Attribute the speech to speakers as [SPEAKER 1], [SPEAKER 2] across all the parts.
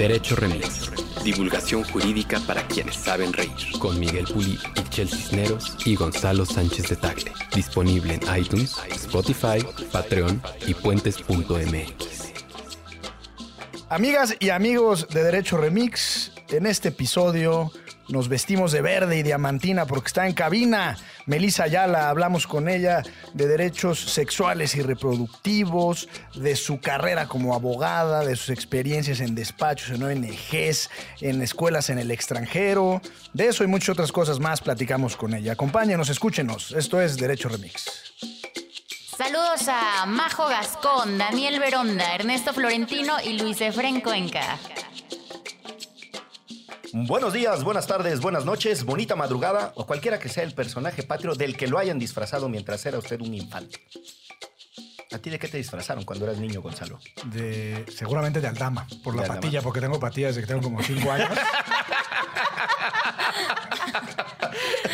[SPEAKER 1] Derecho Remix. Divulgación jurídica para quienes saben reír. Con Miguel Puli, Michel Cisneros y Gonzalo Sánchez de Tagle. Disponible en iTunes, Spotify, Patreon y puentes.mx.
[SPEAKER 2] Amigas y amigos de Derecho Remix, en este episodio nos vestimos de verde y diamantina porque está en cabina. Melissa Ayala, hablamos con ella de derechos sexuales y reproductivos, de su carrera como abogada, de sus experiencias en despachos, en ONGs, en escuelas en el extranjero. De eso y muchas otras cosas más platicamos con ella. Acompáñenos, escúchenos. Esto es Derecho Remix.
[SPEAKER 3] Saludos a Majo Gascón, Daniel Veronda, Ernesto Florentino y Luis Efren Cuenca.
[SPEAKER 4] Buenos días, buenas tardes, buenas noches, bonita madrugada o cualquiera que sea el personaje patrio del que lo hayan disfrazado mientras era usted un infante. ¿A ti de qué te disfrazaron cuando eras niño, Gonzalo?
[SPEAKER 2] De, seguramente de Aldama, por la
[SPEAKER 4] De Aldama.
[SPEAKER 2] patilla, porque tengo patillas desde que tengo como 5 años.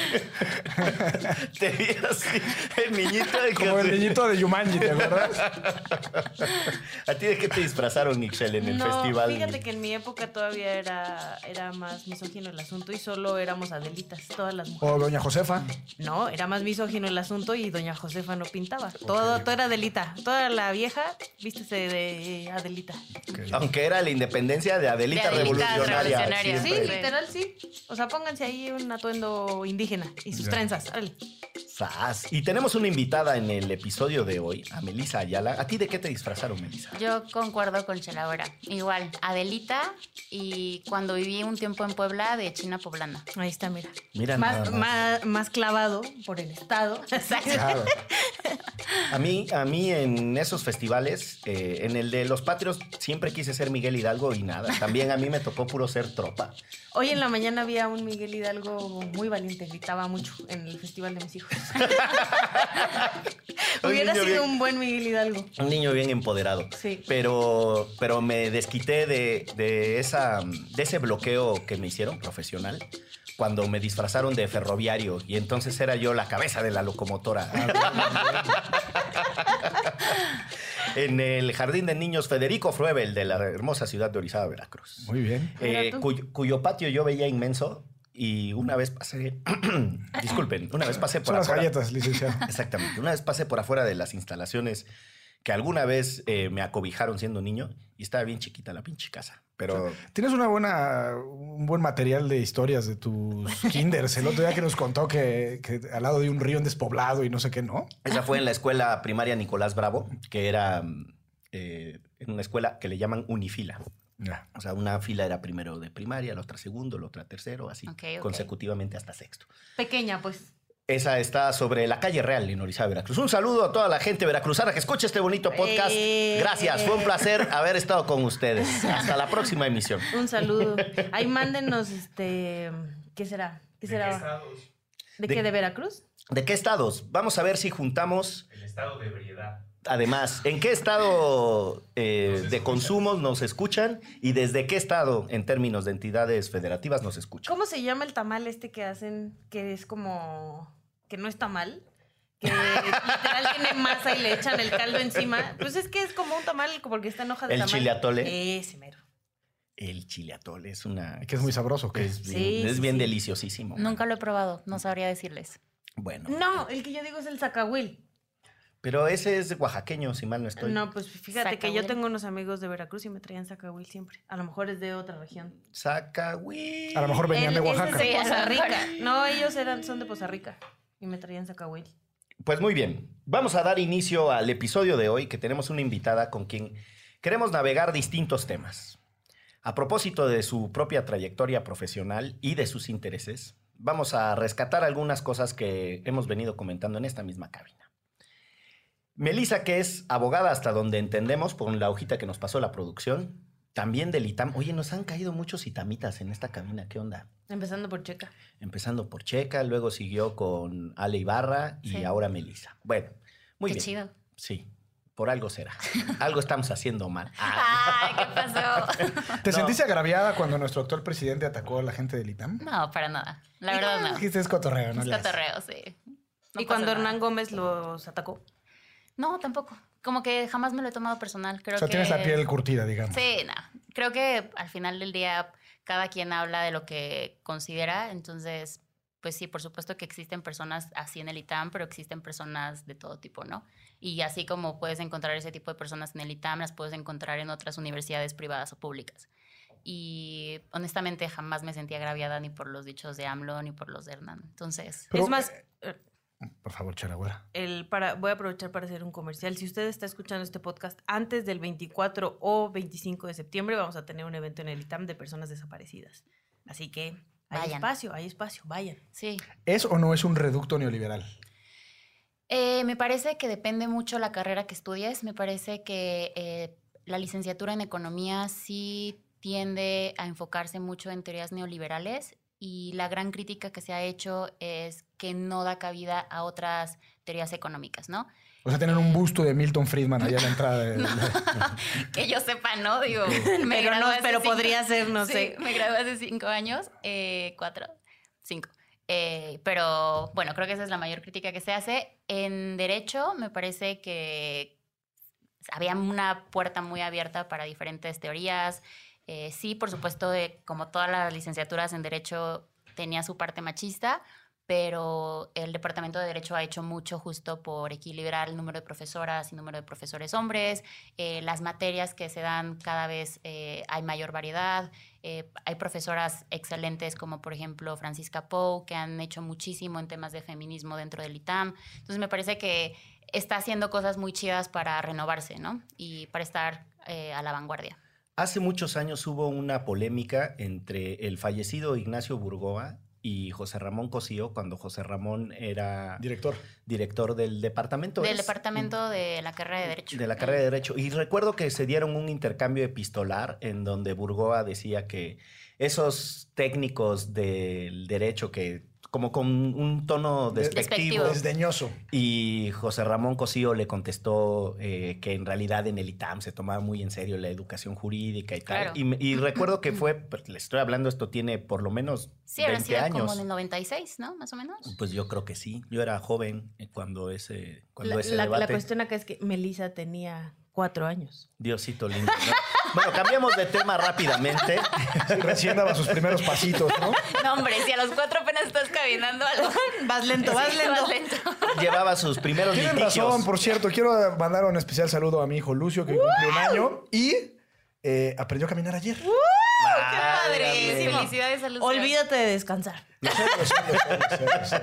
[SPEAKER 4] Te vi así, el niñito de
[SPEAKER 2] como el niñito de Yumanji, ¿te acuerdas?
[SPEAKER 4] ¿A ti de qué te disfrazaron, Ixel, en el
[SPEAKER 5] no,
[SPEAKER 4] festival?
[SPEAKER 5] fíjate que en mi época todavía era, era más misógino el asunto y solo éramos Adelitas, todas las mujeres.
[SPEAKER 2] O Doña Josefa.
[SPEAKER 5] No, era más misógino el asunto y doña Josefa no pintaba. Todo, todo era Adelita. Toda la vieja, vístese de Adelita.
[SPEAKER 4] Aunque era la independencia de Adelita,
[SPEAKER 3] De Adelita
[SPEAKER 4] Revolucionaria.
[SPEAKER 3] Revolucionaria.
[SPEAKER 5] Sí, literal, sí. O sea, pónganse ahí un atuendo indígena y sus
[SPEAKER 2] Ya.
[SPEAKER 5] trenzas. órale.
[SPEAKER 4] Sas. Y tenemos una invitada en el episodio de hoy, a Melisa Ayala. ¿A ti de qué te disfrazaron, Melisa?
[SPEAKER 3] Yo concuerdo con Chelabora. Igual, Adelita y cuando viví un tiempo en Puebla de China poblana.
[SPEAKER 5] Ahí está, mira.
[SPEAKER 4] Mira nada
[SPEAKER 5] más,
[SPEAKER 4] más.
[SPEAKER 5] más, más clavado por el Estado.
[SPEAKER 2] Claro.
[SPEAKER 4] A mí, a mí en esos festivales, eh, en el de los patrios, siempre quise ser Miguel Hidalgo y nada. También a mí me tocó puro ser tropa.
[SPEAKER 5] Hoy en la mañana había un Miguel Hidalgo muy valiente, gritaba mucho en el festival de mis hijos.
[SPEAKER 4] Un
[SPEAKER 5] Hubiera
[SPEAKER 4] niño
[SPEAKER 5] sido
[SPEAKER 4] bien-
[SPEAKER 5] un buen Miguel Hidalgo.
[SPEAKER 4] Un niño bien empoderado.
[SPEAKER 5] Sí.
[SPEAKER 4] Pero, pero me desquité de, de esa, de ese bloqueo que me hicieron profesional cuando me disfrazaron de ferroviario y entonces era yo la cabeza de la locomotora. en el Jardín de Niños Federico Fruebel de la hermosa ciudad de Orizaba, Veracruz.
[SPEAKER 2] Muy bien.
[SPEAKER 4] Eh, cuyo patio yo veía inmenso y una vez pasé, disculpen, una vez pasé por
[SPEAKER 2] Son las
[SPEAKER 4] afuera-
[SPEAKER 2] galletas, licenciado.
[SPEAKER 4] Exactamente. Una vez pasé por afuera de las instalaciones que alguna vez eh, me acobijaron siendo niño y estaba bien chiquita la pinche casa. Pero
[SPEAKER 2] Tienes una buena, un buen material de historias de tus kinders. El otro día que nos contó que, que al lado de un río en despoblado y no sé qué, ¿no?
[SPEAKER 4] esa fue en la escuela primaria Nicolás Bravo, que era eh, en una escuela que le llaman unifila. O sea, una fila era primero de primaria, la otra segundo, la otra tercero, así consecutivamente hasta sexto.
[SPEAKER 5] Pequeña, pues.
[SPEAKER 4] Esa está sobre la calle Real en Orizaba, Veracruz. Un saludo a toda la gente veracruzana que escucha este bonito podcast.
[SPEAKER 5] Eh.
[SPEAKER 4] Gracias, fue un placer haber estado con ustedes. Hasta la próxima emisión.
[SPEAKER 5] Un saludo. Ahí mándenos, este. ¿Qué será? ¿Qué será? ¿De
[SPEAKER 4] De-
[SPEAKER 5] qué? ¿De Veracruz?
[SPEAKER 4] ¿De qué estados? Vamos a ver si juntamos.
[SPEAKER 6] El estado de ebriedad.
[SPEAKER 4] Además, ¿en qué estado eh, de consumos nos escuchan y desde qué estado, en términos de entidades federativas, nos escuchan?
[SPEAKER 5] ¿Cómo se llama el tamal este que hacen? Que es como. que no es tamal. Que literal tiene masa y le echan el caldo encima. Pues es que es como un tamal porque está en hoja de
[SPEAKER 4] ¿El
[SPEAKER 5] tamal.
[SPEAKER 4] chile atole?
[SPEAKER 5] Ese mero.
[SPEAKER 4] El chile atole es una.
[SPEAKER 2] Que es muy sabroso. ¿qué?
[SPEAKER 4] Es bien,
[SPEAKER 5] Sí,
[SPEAKER 4] es
[SPEAKER 5] sí,
[SPEAKER 4] bien
[SPEAKER 5] sí.
[SPEAKER 4] deliciosísimo.
[SPEAKER 3] Nunca lo he probado, no sabría decirles.
[SPEAKER 4] Bueno.
[SPEAKER 5] No, el que yo digo es el zacahuil.
[SPEAKER 4] Pero ese es oaxaqueño, si mal no estoy.
[SPEAKER 5] No, pues fíjate que yo tengo unos amigos de Veracruz y me traían zacahuil siempre. A lo mejor es de otra región.
[SPEAKER 4] Zacahuil.
[SPEAKER 2] A lo mejor venían de Oaxaca.
[SPEAKER 5] es de Poza. Rica. No, ellos eran, son de Poza Rica y me traían zacahuil.
[SPEAKER 4] Pues muy bien, vamos a dar inicio al episodio de hoy que tenemos una invitada con quien queremos navegar distintos temas. A propósito de su propia trayectoria profesional y de sus intereses, vamos a rescatar algunas cosas que hemos venido comentando en esta misma cabina. Melissa, que es abogada hasta donde entendemos por la hojita que nos pasó la producción, también del ITAM. Oye, nos han caído muchos itamitas en esta cabina, ¿qué onda?
[SPEAKER 5] Empezando por Checa.
[SPEAKER 4] Empezando por Checa, luego siguió con Ale Ibarra y
[SPEAKER 3] Sí.
[SPEAKER 4] ahora Melissa. Bueno, muy
[SPEAKER 3] Qué
[SPEAKER 4] bien.
[SPEAKER 3] chido.
[SPEAKER 4] Sí, por algo será. algo estamos haciendo mal. Ah,
[SPEAKER 3] Ay, ¿qué pasó?
[SPEAKER 2] ¿Te
[SPEAKER 4] No.
[SPEAKER 2] sentiste agraviada cuando nuestro actual presidente atacó a la gente del ITAM?
[SPEAKER 3] No, para nada. La verdad no.
[SPEAKER 2] Dijiste es cotorreo, ¿no?
[SPEAKER 3] Es cotorreo, sí. No
[SPEAKER 5] y cuando
[SPEAKER 3] nada.
[SPEAKER 5] Hernán Gómez los atacó.
[SPEAKER 3] No, tampoco. Como que jamás me lo he tomado personal. Creo
[SPEAKER 2] O sea,
[SPEAKER 3] que...
[SPEAKER 2] tienes la piel curtida, digamos.
[SPEAKER 3] Sí, no. creo que al final del día cada quien habla de lo que considera, entonces, pues sí, por supuesto que existen personas así en el ITAM, pero existen personas de todo tipo, ¿no? Y así como puedes encontrar ese tipo de personas en el ITAM, las puedes encontrar en otras universidades privadas o públicas. Y honestamente jamás me sentí agraviada ni por los dichos de AMLO ni por los de Hernán. Entonces,
[SPEAKER 2] Pero,
[SPEAKER 5] es más,
[SPEAKER 2] eh, Por favor, Charagüera.
[SPEAKER 5] el para, voy a aprovechar para hacer un comercial. Si usted está escuchando este podcast antes del 24 o 25 de septiembre, vamos a tener un evento en el ITAM de personas desaparecidas. Así que hay
[SPEAKER 3] Vayan.
[SPEAKER 5] espacio, hay espacio, vayan.
[SPEAKER 3] sí.
[SPEAKER 2] ¿Es o no es un reducto neoliberal?
[SPEAKER 3] Eh, me parece que depende mucho la carrera que estudies. Me parece que eh, la licenciatura en economía sí tiende a enfocarse mucho en teorías neoliberales y la gran crítica que se ha hecho es que no da cabida a otras teorías económicas, ¿no?
[SPEAKER 2] O sea, tener un busto de Milton Friedman allá en la entrada. de-
[SPEAKER 3] que yo sepa, ¿no? Digo, me
[SPEAKER 5] Pero no, pero
[SPEAKER 3] cinco-
[SPEAKER 5] podría ser, no
[SPEAKER 3] Sí,
[SPEAKER 5] sé.
[SPEAKER 3] Me gradué hace cinco años, eh, cuatro, cinco. Eh, pero bueno, creo que esa es la mayor crítica que se hace. En derecho, me parece que había una puerta muy abierta para diferentes teorías. Eh, sí, por supuesto, eh, como todas las licenciaturas en derecho, tenía su parte machista, pero el Departamento de Derecho ha hecho mucho justo por equilibrar el número de profesoras y número de profesores hombres. Eh, las materias que se dan cada vez eh, hay mayor variedad. Eh, hay profesoras excelentes como por ejemplo Francisca Pou, que han hecho muchísimo en temas de feminismo dentro del ITAM. Entonces me parece que está haciendo cosas muy chidas para renovarse, ¿no? Y para estar a la vanguardia.
[SPEAKER 4] Hace muchos años hubo una polémica entre el fallecido Ignacio Burgoa y José Ramón Cosío cuando José Ramón era
[SPEAKER 2] Director.
[SPEAKER 4] director del departamento.
[SPEAKER 3] Del
[SPEAKER 4] ¿es?
[SPEAKER 3] departamento de la carrera de Derecho.
[SPEAKER 4] de la carrera de Derecho. Y recuerdo que se dieron un intercambio epistolar en donde Burgoa decía que esos técnicos del derecho que como con un tono
[SPEAKER 2] De-
[SPEAKER 4] despectivo.
[SPEAKER 2] Desdeñoso.
[SPEAKER 4] y José Ramón Cosío le contestó eh, que en realidad en el ITAM se tomaba muy en serio la educación jurídica y tal.
[SPEAKER 3] Claro.
[SPEAKER 4] Y, recuerdo que fue, pues, le estoy hablando, esto tiene por lo menos
[SPEAKER 3] Sí, habrán
[SPEAKER 4] 20
[SPEAKER 3] sido
[SPEAKER 4] años.
[SPEAKER 3] como en el 96, ¿no? Más o menos.
[SPEAKER 4] Pues yo creo que sí. Yo era joven eh, cuando ese, cuando
[SPEAKER 5] La,
[SPEAKER 4] ese
[SPEAKER 5] la- la cuestión acá es que Melissa tenía cuatro años.
[SPEAKER 4] Diosito lindo. ¿no? Bueno, cambiamos de tema rápidamente.
[SPEAKER 2] Sí, recién daba sus primeros pasitos, ¿no?
[SPEAKER 3] No, hombre, si a los cuatro apenas estás caminando algo.
[SPEAKER 5] Vas lento, vas
[SPEAKER 3] Sí,
[SPEAKER 5] lento.
[SPEAKER 3] vas lento.
[SPEAKER 4] Llevaba sus primeros
[SPEAKER 2] Tienen
[SPEAKER 4] litigios.
[SPEAKER 2] razón, por cierto. Quiero mandar un especial saludo a mi hijo Lucio, que cumplió un año y eh, aprendió a caminar ayer.
[SPEAKER 3] ¡Qué
[SPEAKER 5] padrísimo!
[SPEAKER 3] Felicidades a Lucio.
[SPEAKER 5] Olvídate de descansar.
[SPEAKER 2] Lo sé, lo sé, lo sé, lo sé,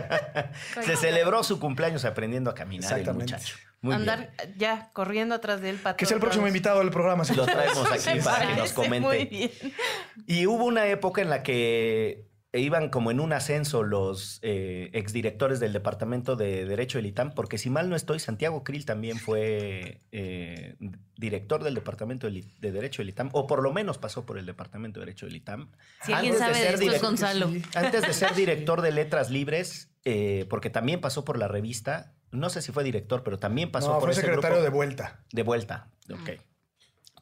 [SPEAKER 2] lo sé.
[SPEAKER 4] Se celebró su cumpleaños aprendiendo a caminar el muchacho. Muy
[SPEAKER 5] Andar
[SPEAKER 4] bien.
[SPEAKER 5] ya corriendo atrás de él para
[SPEAKER 2] Que sea el próximo
[SPEAKER 5] lados.
[SPEAKER 2] invitado del programa. sí.
[SPEAKER 4] Lo traemos aquí para que nos comente.
[SPEAKER 5] Muy bien.
[SPEAKER 4] Y hubo una época en la que iban como en un ascenso los eh, exdirectores del Departamento de Derecho del ITAM, porque si mal no estoy, Santiago Krill también fue eh, director del Departamento de Derecho del ITAM, o por lo menos pasó por el Departamento de Derecho del ITAM.
[SPEAKER 5] Si alguien
[SPEAKER 4] Antes de
[SPEAKER 5] sabe de
[SPEAKER 4] ser
[SPEAKER 5] esto es Gonzalo.
[SPEAKER 4] Antes de ser director de Letras Libres, eh, porque también pasó por la revista, no sé si fue director, pero también pasó
[SPEAKER 2] No,
[SPEAKER 4] por
[SPEAKER 2] fue
[SPEAKER 4] ese
[SPEAKER 2] secretario
[SPEAKER 4] grupo
[SPEAKER 2] de vuelta.
[SPEAKER 4] de vuelta. Ok.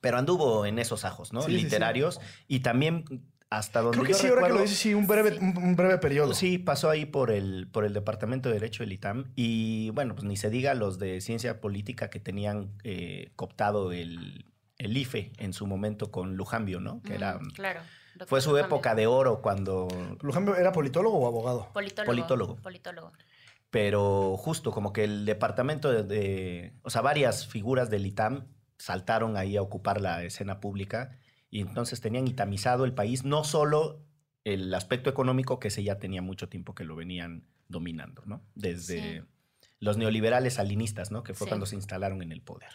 [SPEAKER 4] Pero anduvo en esos ajos, ¿no?
[SPEAKER 2] Sí, sí, sí.
[SPEAKER 4] Literarios. Y también hasta donde
[SPEAKER 2] Creo que
[SPEAKER 4] yo
[SPEAKER 2] sí, ahora que lo dices, sí, un breve, un, un breve periodo.
[SPEAKER 4] Sí, pasó ahí por el, por el Departamento de Derecho del ITAM. Y bueno, pues ni se diga los de ciencia política que tenían eh, cooptado el, el IFE en su momento con Lujambio, ¿no? Que era,
[SPEAKER 3] claro.
[SPEAKER 4] fue su
[SPEAKER 3] Lujambio.
[SPEAKER 4] época de oro cuando...
[SPEAKER 2] Lujambio, ¿era politólogo o abogado?
[SPEAKER 3] Politólogo.
[SPEAKER 4] Politólogo.
[SPEAKER 3] Politólogo.
[SPEAKER 4] Pero justo como que el departamento de, de- o sea, varias figuras del ITAM saltaron ahí a ocupar la escena pública y entonces tenían itamizado el país, no solo el aspecto económico, que ese ya tenía mucho tiempo que lo venían dominando, ¿no? Desde
[SPEAKER 3] Sí.
[SPEAKER 4] los neoliberales salinistas, ¿no? Que fue
[SPEAKER 3] Sí.
[SPEAKER 4] cuando se instalaron en el poder.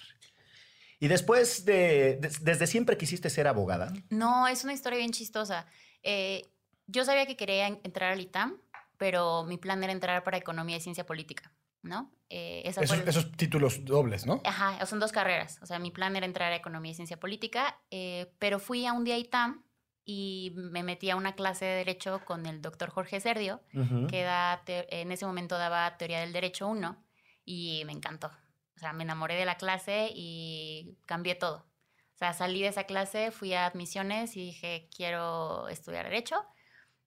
[SPEAKER 4] Y después de, des- desde siempre quisiste ser abogada.
[SPEAKER 3] No, es una historia bien chistosa. Eh, yo sabía que quería en- entrar al ITAM, pero mi plan era entrar para Economía y Ciencia Política, ¿no? Eh, esa
[SPEAKER 2] Esos,
[SPEAKER 3] fue
[SPEAKER 2] esos títulos dobles, ¿no?
[SPEAKER 3] Ajá, son dos carreras. O sea, mi plan era entrar a Economía y Ciencia Política, eh, pero fui a un día a ITAM y me metí a una clase de Derecho con el doctor Jorge Serdio,
[SPEAKER 4] Ujú.
[SPEAKER 3] que da en ese momento daba Teoría del Derecho 1 y me encantó. O sea, me enamoré de la clase y cambié todo. O sea, salí de esa clase, fui a admisiones y dije, quiero estudiar Derecho.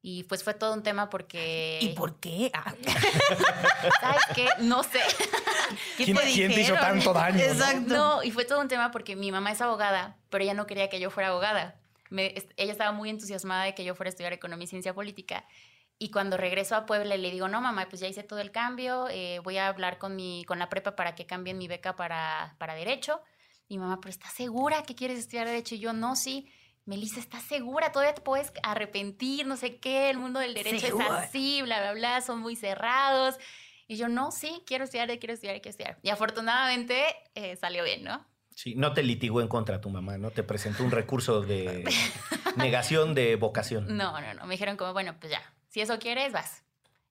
[SPEAKER 3] Y pues fue todo un tema porque...
[SPEAKER 5] ¿Y por qué? Ah,
[SPEAKER 3] ¿Sabes qué? No sé.
[SPEAKER 5] ¿Qué
[SPEAKER 2] ¿Quién- quién te hizo
[SPEAKER 5] dijeron?
[SPEAKER 2] tanto daño, no?
[SPEAKER 5] Exacto.
[SPEAKER 3] No, y fue todo un tema porque mi mamá es abogada, pero ella no quería que yo fuera abogada. me- ella estaba muy entusiasmada de que yo fuera a estudiar economía y ciencia política. Y cuando regreso a Puebla le digo, no, mamá, pues ya hice todo el cambio, eh, voy a hablar con, mi, con la prepa para que cambien mi beca para, para Derecho. Y mamá, pero ¿estás segura que quieres estudiar Derecho? Y yo, no, sí. Melissa, ¿estás segura? Todavía te puedes arrepentir, no sé qué, el mundo del derecho
[SPEAKER 5] Segura.
[SPEAKER 3] es así, bla, bla, bla, son muy cerrados. Y yo, no, sí, quiero estudiar, quiero estudiar, quiero estudiar. Y afortunadamente eh, salió bien, ¿no?
[SPEAKER 4] Sí, no te litigó en contra tu mamá, ¿no? Te presentó un recurso de negación de vocación.
[SPEAKER 3] No, no, no. Me dijeron como, bueno, pues ya, si eso quieres, vas.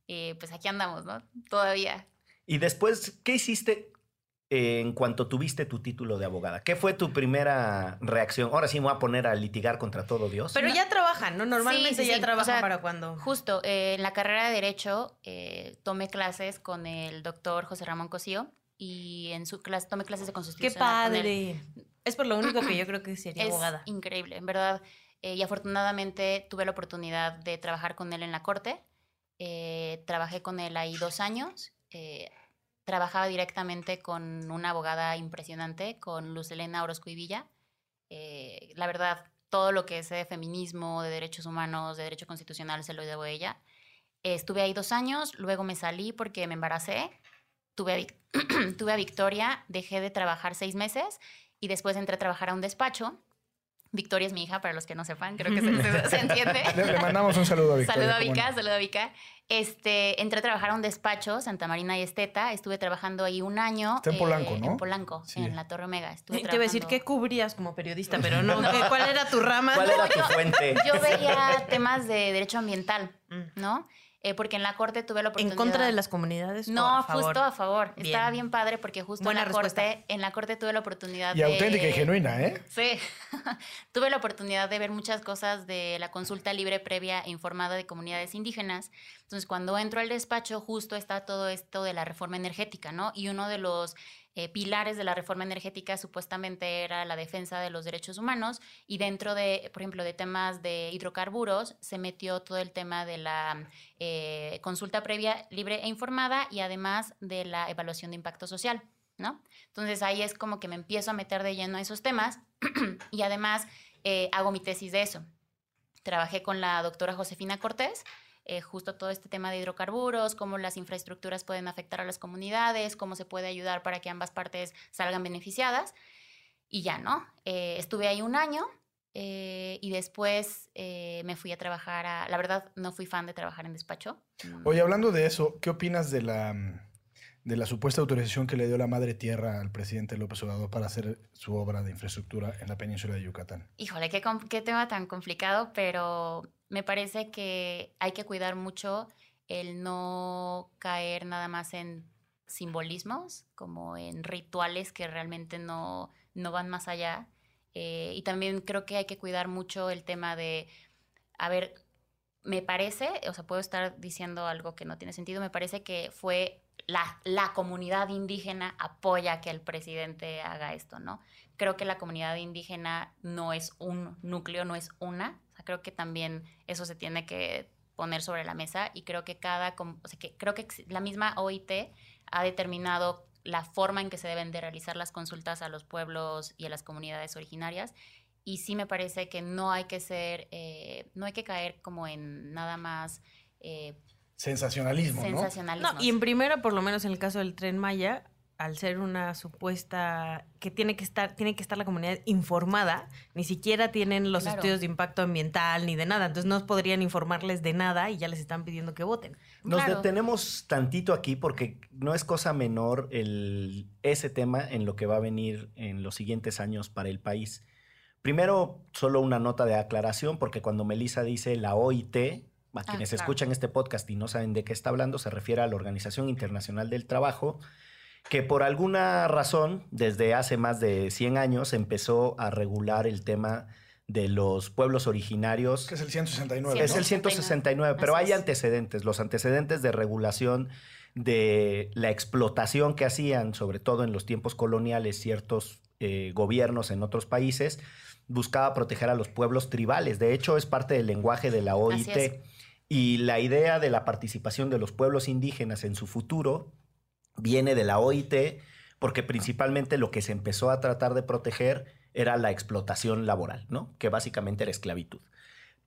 [SPEAKER 3] Y pues aquí andamos, ¿no? Todavía.
[SPEAKER 4] Y después, ¿qué hiciste en cuanto tuviste tu título de abogada? ¿Qué fue tu primera reacción? Ahora sí me voy a poner a litigar contra todo Dios.
[SPEAKER 5] Pero ya trabajan, ¿no? Normalmente
[SPEAKER 3] Sí, sí,
[SPEAKER 5] ya
[SPEAKER 3] sí.
[SPEAKER 5] trabajan
[SPEAKER 3] O sea,
[SPEAKER 5] para cuando.
[SPEAKER 3] Justo, eh, en la carrera de Derecho eh, tomé clases con el doctor José Ramón Cosío y en su clase tomé clases de
[SPEAKER 5] ¡Qué
[SPEAKER 3] constitución. con él.
[SPEAKER 5] padre! Es por lo único que yo creo que sería
[SPEAKER 3] Es
[SPEAKER 5] abogada.
[SPEAKER 3] increíble, en verdad. Eh, y afortunadamente tuve la oportunidad de trabajar con él en la corte. Eh, trabajé con él ahí dos años. Trabajaba directamente con una abogada impresionante, con Luz Elena Orozco y Villa. Eh, la verdad, todo lo que sé de feminismo, de derechos humanos, de derecho constitucional, se lo debo a ella. Estuve ahí dos años, luego me salí porque me embaracé. Tuve a, tuve a Victoria, dejé de trabajar seis meses y después entré a trabajar a un despacho. Victoria es mi hija, para los que no sepan, creo que se, se- se entiende.
[SPEAKER 2] Le, le mandamos un saludo a Victoria.
[SPEAKER 3] Saludo a
[SPEAKER 2] cómo no.
[SPEAKER 3] Vika, saludo a Vika. Este, entré a trabajar a un despacho, Santa Marina y Esteta. Estuve trabajando ahí un año.
[SPEAKER 2] Está en Polanco, ¿no?
[SPEAKER 3] En Polanco,
[SPEAKER 2] Sí.
[SPEAKER 3] en la Torre Omega. Estuve
[SPEAKER 5] Te iba a decir, ¿qué cubrías como periodista? Pero no, ¿qué- ¿cuál era tu rama?
[SPEAKER 4] ¿Cuál era tu fuente?
[SPEAKER 3] Yo veía temas de derecho ambiental,
[SPEAKER 5] Mm.
[SPEAKER 3] ¿no? Eh, porque en la corte tuve la
[SPEAKER 5] ¿En
[SPEAKER 3] oportunidad.
[SPEAKER 5] contra de las comunidades?
[SPEAKER 3] No,
[SPEAKER 5] a favor?
[SPEAKER 3] justo a favor.
[SPEAKER 5] Bien.
[SPEAKER 3] Estaba bien padre porque justo
[SPEAKER 5] Buena
[SPEAKER 3] en la
[SPEAKER 5] respuesta.
[SPEAKER 3] corte, en la corte tuve la oportunidad
[SPEAKER 2] Y
[SPEAKER 3] de
[SPEAKER 2] auténtica y genuina, ¿eh?
[SPEAKER 3] Sí, tuve la oportunidad de ver muchas cosas de la consulta libre previa e informada de comunidades indígenas. Entonces, cuando entro al despacho, justo está todo esto de la reforma energética, ¿no? Y uno de los eh, pilares de la reforma energética supuestamente era la defensa de los derechos humanos y dentro de, por ejemplo, de temas de hidrocarburos, se metió todo el tema de la eh, consulta previa libre e informada y además de la evaluación de impacto social, ¿no? Entonces ahí es como que me empiezo a meter de lleno a esos temas y además eh, hago mi tesis de eso. Trabajé con la doctora Josefina Cortés, eh, justo todo este tema de hidrocarburos, cómo las infraestructuras pueden afectar a las comunidades, cómo se puede ayudar para que ambas partes salgan beneficiadas. Y ya, ¿no? Eh, estuve ahí un año eh, y después eh, me fui a trabajar a... La verdad, no fui fan de trabajar en despacho. Mm,
[SPEAKER 2] Oye, hablando de eso, ¿qué opinas de la, de la supuesta autorización que le dio la Madre Tierra al presidente López Obrador para hacer su obra de infraestructura en la península de Yucatán?
[SPEAKER 3] Híjole, qué, tema tan complicado, pero me parece que hay que cuidar mucho el no caer nada más en simbolismos, como en rituales que realmente no, no van más allá. Eh, y también creo que hay que cuidar mucho el tema de, a ver, me parece, o sea, puedo estar diciendo algo que no tiene sentido, me parece que fue la, la comunidad indígena apoya que el presidente haga esto, ¿no? Creo que la comunidad indígena no es un núcleo, no es una. Creo que también eso se tiene que poner sobre la mesa y creo que cada, o sea, que creo que la misma OIT ha determinado la forma en que se deben de realizar las consultas a los pueblos y a las comunidades originarias. Y sí me parece que no hay que ser, eh, no hay que caer como en nada más eh,
[SPEAKER 2] Sensacionalismo, ¿no?
[SPEAKER 3] sensacionalismo.
[SPEAKER 5] No, y en primera, por lo menos en el caso del Tren Maya, al ser una supuesta que tiene que estar, tiene que estar la comunidad informada, ni siquiera tienen los
[SPEAKER 3] Claro.
[SPEAKER 5] estudios de impacto ambiental ni de nada, entonces no podrían informarles de nada y ya les están pidiendo que voten.
[SPEAKER 4] Nos
[SPEAKER 3] Claro.
[SPEAKER 4] detenemos tantito aquí porque no es cosa menor el, ese tema en lo que va a venir en los siguientes años para el país. Primero, solo una nota de aclaración, porque cuando Melissa dice la OIT, a quienes
[SPEAKER 3] claro.
[SPEAKER 4] escuchan este podcast y no saben de qué está hablando, se refiere a la Organización Internacional del Trabajo, que por alguna razón, desde hace más de 100 años, empezó a regular el tema de los pueblos originarios
[SPEAKER 2] Que es el 169,
[SPEAKER 4] es
[SPEAKER 2] ¿no?
[SPEAKER 4] el 169, pero
[SPEAKER 3] Así
[SPEAKER 4] hay
[SPEAKER 3] es.
[SPEAKER 4] antecedentes, los antecedentes de regulación de la explotación que hacían, sobre todo en los tiempos coloniales, ciertos eh, gobiernos en otros países, buscaba proteger a los pueblos tribales. De hecho, es parte del lenguaje de la OIT. Y la idea de la participación de los pueblos indígenas en su futuro viene de la OIT, porque principalmente lo que se empezó a tratar de proteger era la explotación laboral, ¿no? Que básicamente era esclavitud.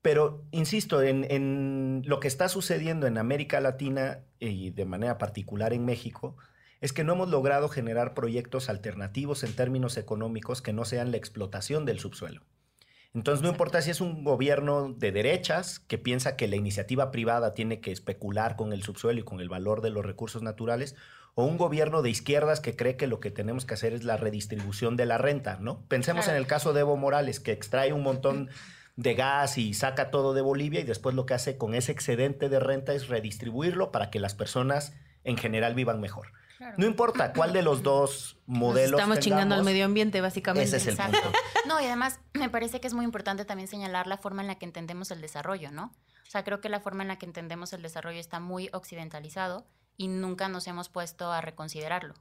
[SPEAKER 4] Pero, insisto, en, en, lo que está sucediendo en América Latina y de manera particular en México, es que no hemos logrado generar proyectos alternativos en términos económicos que no sean la explotación del subsuelo. Entonces, no importa si es un gobierno de derechas que piensa que la iniciativa privada tiene que especular con el subsuelo y con el valor de los recursos naturales, o un gobierno de izquierdas que cree que lo que tenemos que hacer es la redistribución de la renta, ¿no? Pensemos en el caso de Evo Morales, que extrae un montón de gas y saca todo de Bolivia y después lo que hace con ese excedente de renta es redistribuirlo para que las personas en general vivan mejor. No importa cuál de los dos modelos.
[SPEAKER 5] estamos chingando al medio ambiente, básicamente.
[SPEAKER 4] Ese es el punto.
[SPEAKER 3] No, y además me parece que es muy importante también señalar la forma en la que entendemos el desarrollo, ¿no? O sea, creo que la forma en la que entendemos el desarrollo está muy occidentalizado y nunca nos hemos puesto a reconsiderarlo.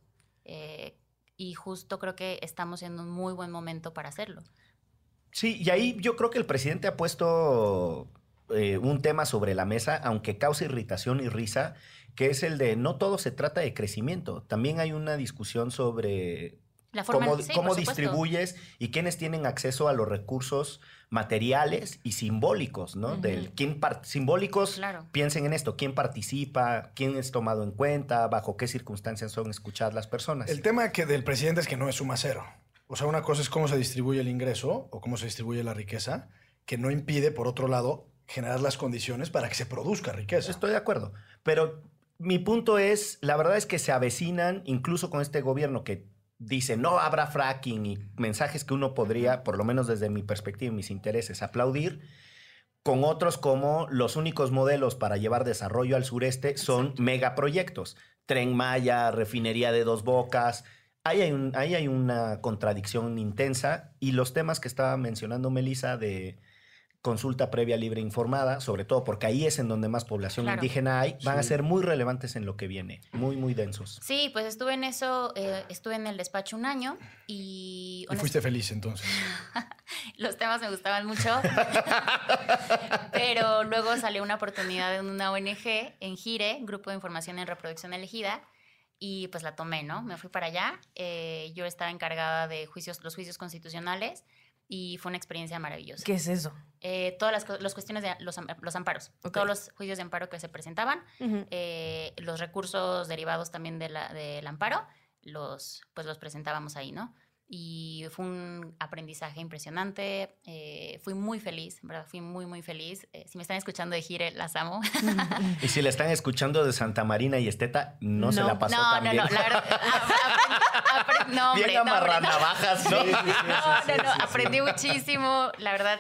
[SPEAKER 3] Eh, y justo creo que estamos en un muy buen momento para hacerlo.
[SPEAKER 4] Sí, y ahí yo creo que el presidente ha puesto eh, un tema sobre la mesa, aunque causa irritación y risa, que es el de no todo se trata de crecimiento. También hay una discusión sobre cómo, cómo distribuyes y quiénes tienen acceso a los recursos materiales y simbólicos, ¿no? Del quién simbólicos, piensen en esto, quién participa, quién es tomado en cuenta, bajo qué circunstancias son escuchadas las personas.
[SPEAKER 2] El tema que del presidente es que no es suma cero. O sea, una cosa es cómo se distribuye el ingreso o cómo se distribuye la riqueza, que no impide, por otro lado, generar las condiciones para que se produzca riqueza.
[SPEAKER 4] Estoy de acuerdo. Pero mi punto es, la verdad es que se avecinan, incluso con este gobierno que dice no habrá fracking y mensajes que uno podría, por lo menos desde mi perspectiva y mis intereses, aplaudir, con otros como los únicos modelos para llevar desarrollo al sureste son megaproyectos. Tren Maya, refinería de dos bocas. Ahí hay, un, ahí hay una contradicción intensa y los temas que estaba mencionando Melissa de consulta previa libre informada, sobre todo porque ahí es en donde más población indígena hay, van a ser muy relevantes en lo que viene, muy, muy densos.
[SPEAKER 3] Sí, pues estuve en eso, eh, estuve en el despacho un año y...
[SPEAKER 2] Y fuiste feliz entonces.
[SPEAKER 3] Los temas me gustaban mucho, pero luego salió una oportunidad en una ONG, en GIRE, Grupo de Información en Reproducción Elegida, y pues la tomé, ¿no? Me fui para allá, eh, yo estaba encargada de juicios, los juicios constitucionales, y fue una experiencia maravillosa.
[SPEAKER 5] ¿Qué es eso?
[SPEAKER 3] Eh, todas las, las, cuestiones de los, los amparos, todos los juicios de amparo que se presentaban, eh, los recursos derivados también de la, del amparo, los, pues los presentábamos ahí, ¿no? Y fue un aprendizaje impresionante. Eh, fui muy feliz, ¿verdad? Fui muy, muy feliz. Eh, si me están escuchando de Gire, las amo.
[SPEAKER 4] y si la están escuchando de Santa Marina y Esteta, no, se la pasó
[SPEAKER 3] no,
[SPEAKER 4] tan
[SPEAKER 3] no,
[SPEAKER 4] bien.
[SPEAKER 3] No, la verdad, aprendí, no,
[SPEAKER 4] Bien amarranavajas, ¿no?
[SPEAKER 3] no, no, no, aprendí muchísimo. La verdad,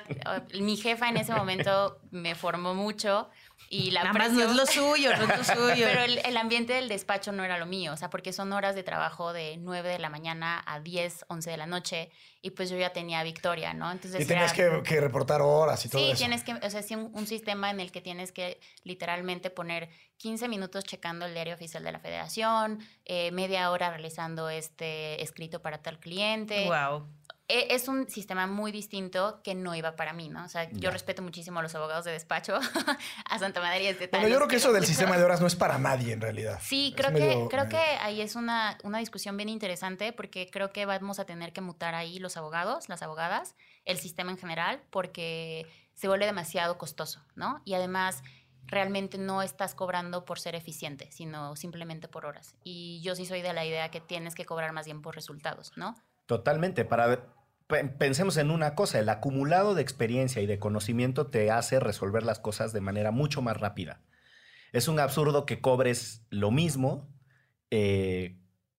[SPEAKER 3] mi jefa en ese momento me formó mucho. Y la
[SPEAKER 5] Nada más no es lo suyo, no es lo suyo.
[SPEAKER 3] Pero el, el, ambiente del despacho no era lo mío, o sea, porque son horas de trabajo de 9 de la mañana a 10, 11 de la noche, y pues yo ya tenía Victoria, ¿no?
[SPEAKER 2] Entonces y tenías que, que, reportar horas y todo
[SPEAKER 3] sí,
[SPEAKER 2] eso.
[SPEAKER 3] Sí, tienes que, o sea, sí, un, un, sistema en el que tienes que literalmente poner 15 minutos checando el diario oficial de la federación, eh, media hora realizando este escrito para tal cliente.
[SPEAKER 5] Wow
[SPEAKER 3] es un sistema muy distinto que no iba para mí, ¿no? O sea, yo respeto muchísimo a los abogados de despacho, a Santa Madre y este
[SPEAKER 2] Bueno, yo creo que eso del sistema de horas no es para nadie en realidad.
[SPEAKER 3] Sí, creo, que, creo que ahí es una, una discusión bien interesante porque creo que vamos a tener que mutar ahí los abogados, las abogadas, el sistema en general, porque se vuelve demasiado costoso, ¿no? Y además realmente no estás cobrando por ser eficiente, sino simplemente por horas. Y yo sí soy de la idea que tienes que cobrar más bien por resultados, ¿no?
[SPEAKER 4] Totalmente. Para pensemos en una cosa, el acumulado de experiencia y de conocimiento te hace resolver las cosas de manera mucho más rápida. Es un absurdo que cobres lo mismo eh,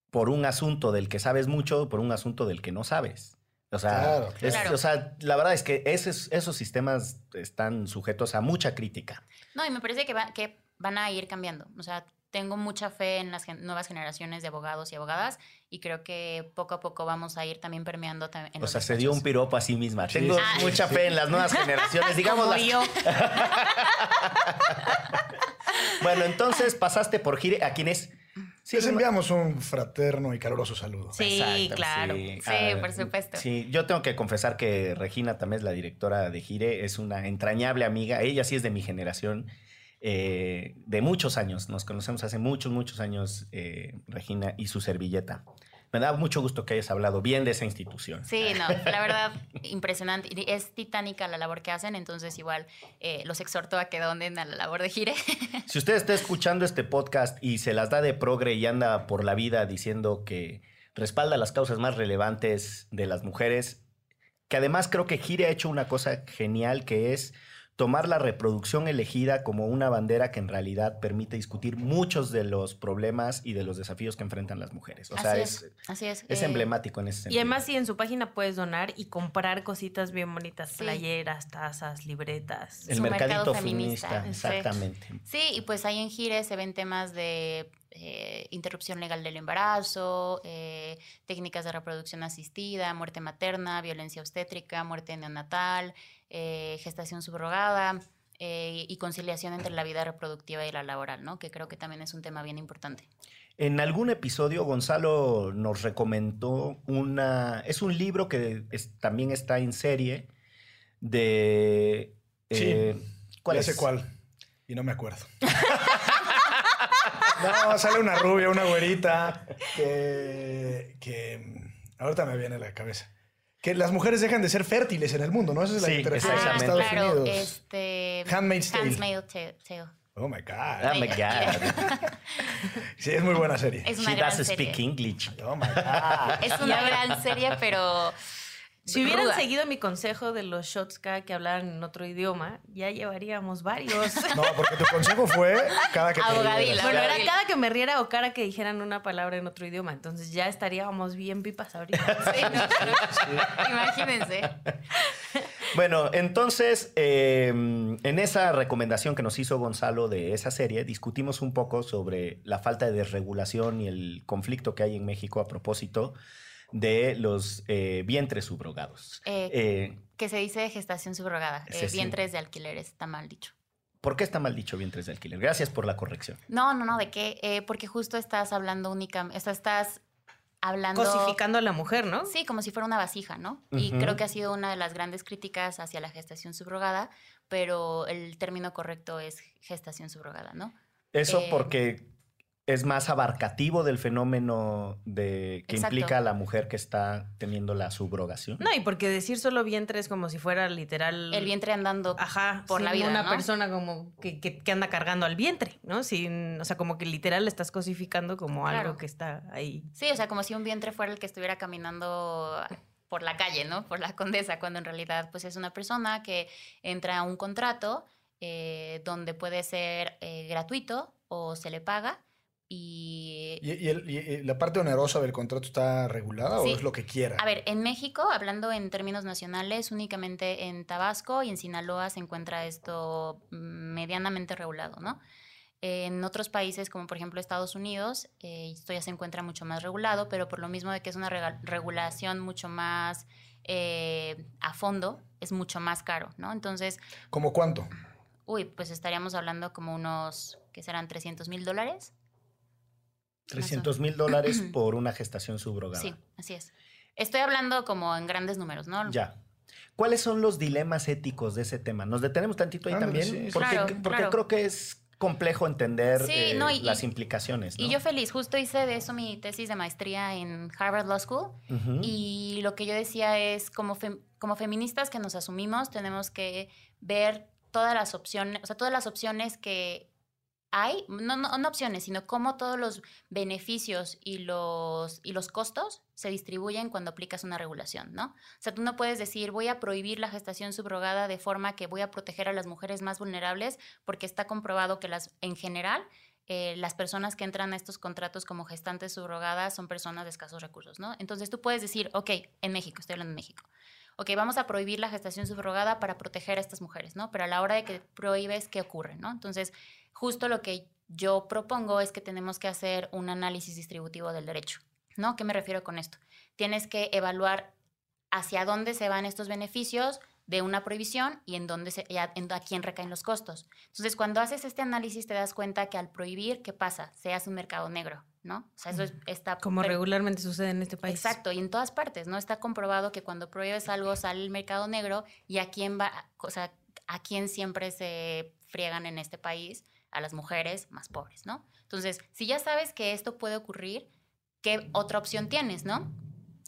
[SPEAKER 4] por un asunto del que sabes mucho, por un asunto del que no sabes. O sea, o sea la verdad es que esos, esos, sistemas están sujetos a mucha crítica.
[SPEAKER 3] No, y me parece que, va, que van a ir cambiando. O sea, tengo mucha fe en las nuevas generaciones de abogados y abogadas y creo que poco a poco vamos a ir también permeando. En
[SPEAKER 4] o sea, se dio un piropo a sí misma. Tengo mucha fe en las nuevas generaciones, digamos.
[SPEAKER 3] Como yo.
[SPEAKER 4] bueno, entonces pasaste por Gire. ¿A quién es?
[SPEAKER 2] Sí, Les enviamos un fraterno y caluroso saludo.
[SPEAKER 3] Sí, Exacto, claro. Sí, sí ah, por supuesto.
[SPEAKER 4] Sí, yo tengo que confesar que Regina también es la directora de Gire, es una entrañable amiga. Ella sí es de mi generación eh, de muchos años. Nos conocemos hace muchos, muchos años, eh, Regina y su servilleta. Me da mucho gusto que hayas hablado bien de esa institución.
[SPEAKER 3] Sí, no, la verdad, impresionante. Es titánica la labor que hacen, entonces igual eh, los exhorto a que donen a la labor de Gire.
[SPEAKER 4] Si usted está escuchando este podcast y se las da de progre y anda por la vida diciendo que respalda las causas más relevantes de las mujeres, que además creo que Gire ha hecho una cosa genial que es tomar la reproducción elegida como una bandera que en realidad permite discutir muchos de los problemas y de los desafíos que enfrentan las mujeres. O sea,
[SPEAKER 3] Así
[SPEAKER 4] es,
[SPEAKER 3] es, así es.
[SPEAKER 4] es
[SPEAKER 3] Eh,
[SPEAKER 4] emblemático en ese sentido.
[SPEAKER 5] Y además, sí, en su página puedes donar y comprar cositas bien bonitas,
[SPEAKER 3] Sí.
[SPEAKER 5] playeras, tazas, libretas.
[SPEAKER 4] el
[SPEAKER 3] su mercado
[SPEAKER 4] mercadito
[SPEAKER 3] feminista,
[SPEAKER 4] exactamente.
[SPEAKER 3] Sí, y pues ahí en Gire se ven temas de eh, interrupción legal del embarazo, eh, técnicas de reproducción asistida, muerte materna, violencia obstétrica, muerte neonatal, eh, gestación subrogada eh, y conciliación entre la vida reproductiva y la laboral, ¿no? Que creo que también es un tema bien importante.
[SPEAKER 4] En algún episodio, Gonzalo nos recomendó una. Es un libro que es- también está en serie de. eh, ¿Cuál
[SPEAKER 2] ya
[SPEAKER 4] es?
[SPEAKER 2] sé cuál. Y no me acuerdo. no, sale una rubia, una güerita. Que, que ahorita me viene a la cabeza. Que las mujeres dejan de ser fértiles en el mundo, ¿no? Esa es la
[SPEAKER 4] Sí, Exactamente.
[SPEAKER 2] Estados
[SPEAKER 3] Ah, claro,
[SPEAKER 2] Unidos.
[SPEAKER 3] este...
[SPEAKER 2] Handmaid's Tale.
[SPEAKER 3] Handmaid's Tale.
[SPEAKER 2] Oh my God.
[SPEAKER 4] Oh my God.
[SPEAKER 2] Sí, es muy buena serie.
[SPEAKER 3] Es una
[SPEAKER 4] She
[SPEAKER 3] gran
[SPEAKER 4] doesn't
[SPEAKER 3] serie.
[SPEAKER 4] speak English.
[SPEAKER 2] Oh my God.
[SPEAKER 3] Es una gran serie, pero...
[SPEAKER 5] Si hubieran
[SPEAKER 3] ruda.
[SPEAKER 5] seguido mi consejo de los shots K que hablaran en otro idioma, ya llevaríamos varios.
[SPEAKER 2] No, porque tu consejo fue cada que
[SPEAKER 3] Abogadila.
[SPEAKER 5] Bueno, era cada que me riera o cada que dijeran una palabra en otro idioma. Entonces ya estaríamos bien pipas ahorita.
[SPEAKER 3] Sí, no, Imagínense.
[SPEAKER 4] Bueno, entonces, eh, en esa recomendación que nos hizo Gonzalo de esa serie, discutimos un poco sobre la falta de desregulación y el conflicto que hay en México a propósito de los eh, vientres subrogados.
[SPEAKER 3] Eh,
[SPEAKER 4] Eh,
[SPEAKER 3] Que se dice gestación subrogada. Eh, vientres de alquiler, está mal dicho.
[SPEAKER 4] ¿Por qué está mal dicho vientres de alquiler? Gracias por la corrección.
[SPEAKER 3] No, no, no, ¿de qué? Eh, porque justo estás hablando únicamente, o sea, estás hablando...
[SPEAKER 5] Cosificando a la mujer, ¿no?
[SPEAKER 3] Sí, como si fuera una vasija, ¿no? Y creo que ha sido una de las grandes críticas hacia la gestación subrogada, pero el término correcto es gestación subrogada, ¿no?
[SPEAKER 4] Eso
[SPEAKER 3] Eh,
[SPEAKER 4] porque es más abarcativo del fenómeno de que
[SPEAKER 3] Exacto.
[SPEAKER 4] implica a la mujer que está teniendo la subrogación.
[SPEAKER 5] No, y porque decir solo vientre es como si fuera literal.
[SPEAKER 3] El vientre andando
[SPEAKER 5] Ajá,
[SPEAKER 3] por la vida,
[SPEAKER 5] una
[SPEAKER 3] ¿no?
[SPEAKER 5] persona como que, que- que anda cargando al vientre, ¿no? Sin, o sea, como que literal le estás cosificando como
[SPEAKER 3] Claro.
[SPEAKER 5] algo que está ahí.
[SPEAKER 3] Sí, o sea, como si un vientre fuera el que estuviera caminando por la calle, ¿no? Por la condesa, cuando en realidad pues es una persona que entra a un contrato eh, donde puede ser eh, gratuito o se le paga y...
[SPEAKER 2] ¿Y, y el- y- y la parte onerosa del contrato está regulada
[SPEAKER 3] Sí.
[SPEAKER 2] o es lo que quiera?
[SPEAKER 3] A ver, en México, hablando en términos nacionales, únicamente en Tabasco y en Sinaloa se encuentra esto medianamente regulado, ¿no? En otros países, como por ejemplo Estados Unidos, eh, esto ya se encuentra mucho más regulado, pero por lo mismo de que es una regulación mucho más eh, a fondo, es mucho más caro, ¿no? Entonces,
[SPEAKER 2] ¿Cómo cuánto?
[SPEAKER 3] uy, pues estaríamos hablando como unos, que serán 300 mil dólares.
[SPEAKER 4] 300 mil dólares por una gestación subrogada.
[SPEAKER 3] Sí, así es. Estoy hablando como en grandes números, ¿no?
[SPEAKER 4] Ya. ¿Cuáles son los dilemas éticos de ese tema? Nos detenemos tantito ahí también,
[SPEAKER 2] sí, sí.
[SPEAKER 4] porque,
[SPEAKER 3] Claro,
[SPEAKER 4] porque
[SPEAKER 3] claro.
[SPEAKER 4] creo que es complejo entender
[SPEAKER 3] Sí,
[SPEAKER 4] eh,
[SPEAKER 3] no, y-
[SPEAKER 4] las implicaciones. ¿no?
[SPEAKER 3] Y yo feliz, justo hice de eso mi tesis de maestría en Harvard Law School. Y lo que yo decía es, como, fem- como feministas que nos asumimos, tenemos que ver todas las opciones, o sea, todas las opciones que hay, no, opciones, sino cómo todos los beneficios y los, y los costos se distribuyen cuando aplicas una regulación, ¿no? O sea, tú no puedes decir, voy a prohibir la gestación subrogada de forma que voy a proteger a las mujeres más vulnerables, porque está comprobado que las, en general, eh, las personas que entran a estos contratos como gestantes subrogadas son personas de escasos recursos, ¿no? Entonces tú puedes decir, ok, en México, estoy hablando de México, ok, vamos a prohibir la gestación subrogada para proteger a estas mujeres, ¿no? Pero a la hora de que prohíbes, ¿qué ocurre, no? Entonces, justo lo que yo propongo es que tenemos que hacer un análisis distributivo del derecho, ¿no? ¿Qué me refiero con esto? Tienes que evaluar hacia dónde se van estos beneficios de una prohibición y en dónde se, a, quién recaen los costos. Entonces, cuando haces este análisis te das cuenta que al prohibir, ¿qué pasa? Se hace un mercado negro, ¿no? O sea, eso es- está...
[SPEAKER 5] Como regularmente sucede en este país.
[SPEAKER 3] Exacto, y en todas partes, ¿no? Está comprobado que cuando prohíbes algo sale el mercado negro y a quién va, o sea, a quién siempre se friegan en este país, a las mujeres más pobres, ¿no? Entonces, si ya sabes que esto puede ocurrir, ¿qué otra opción tienes, no?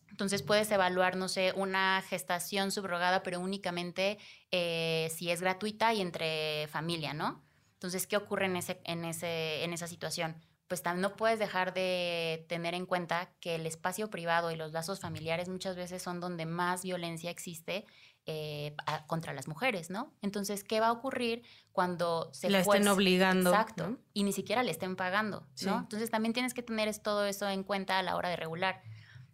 [SPEAKER 3] Entonces puedes evaluar, no sé, una gestación subrogada, pero únicamente eh, si es gratuita y entre familia, ¿no? Entonces, ¿qué ocurre en, ese, en, ese, en esa situación? Pues no puedes dejar de tener en cuenta que el espacio privado y los lazos familiares muchas veces son donde más violencia existe eh, contra las mujeres, ¿no? Entonces, ¿qué va a ocurrir cuando se
[SPEAKER 5] la estén obligando?
[SPEAKER 3] Exacto. Y ni siquiera le estén pagando, ¿no? Entonces, también tienes que tener todo eso en cuenta a la hora de regular.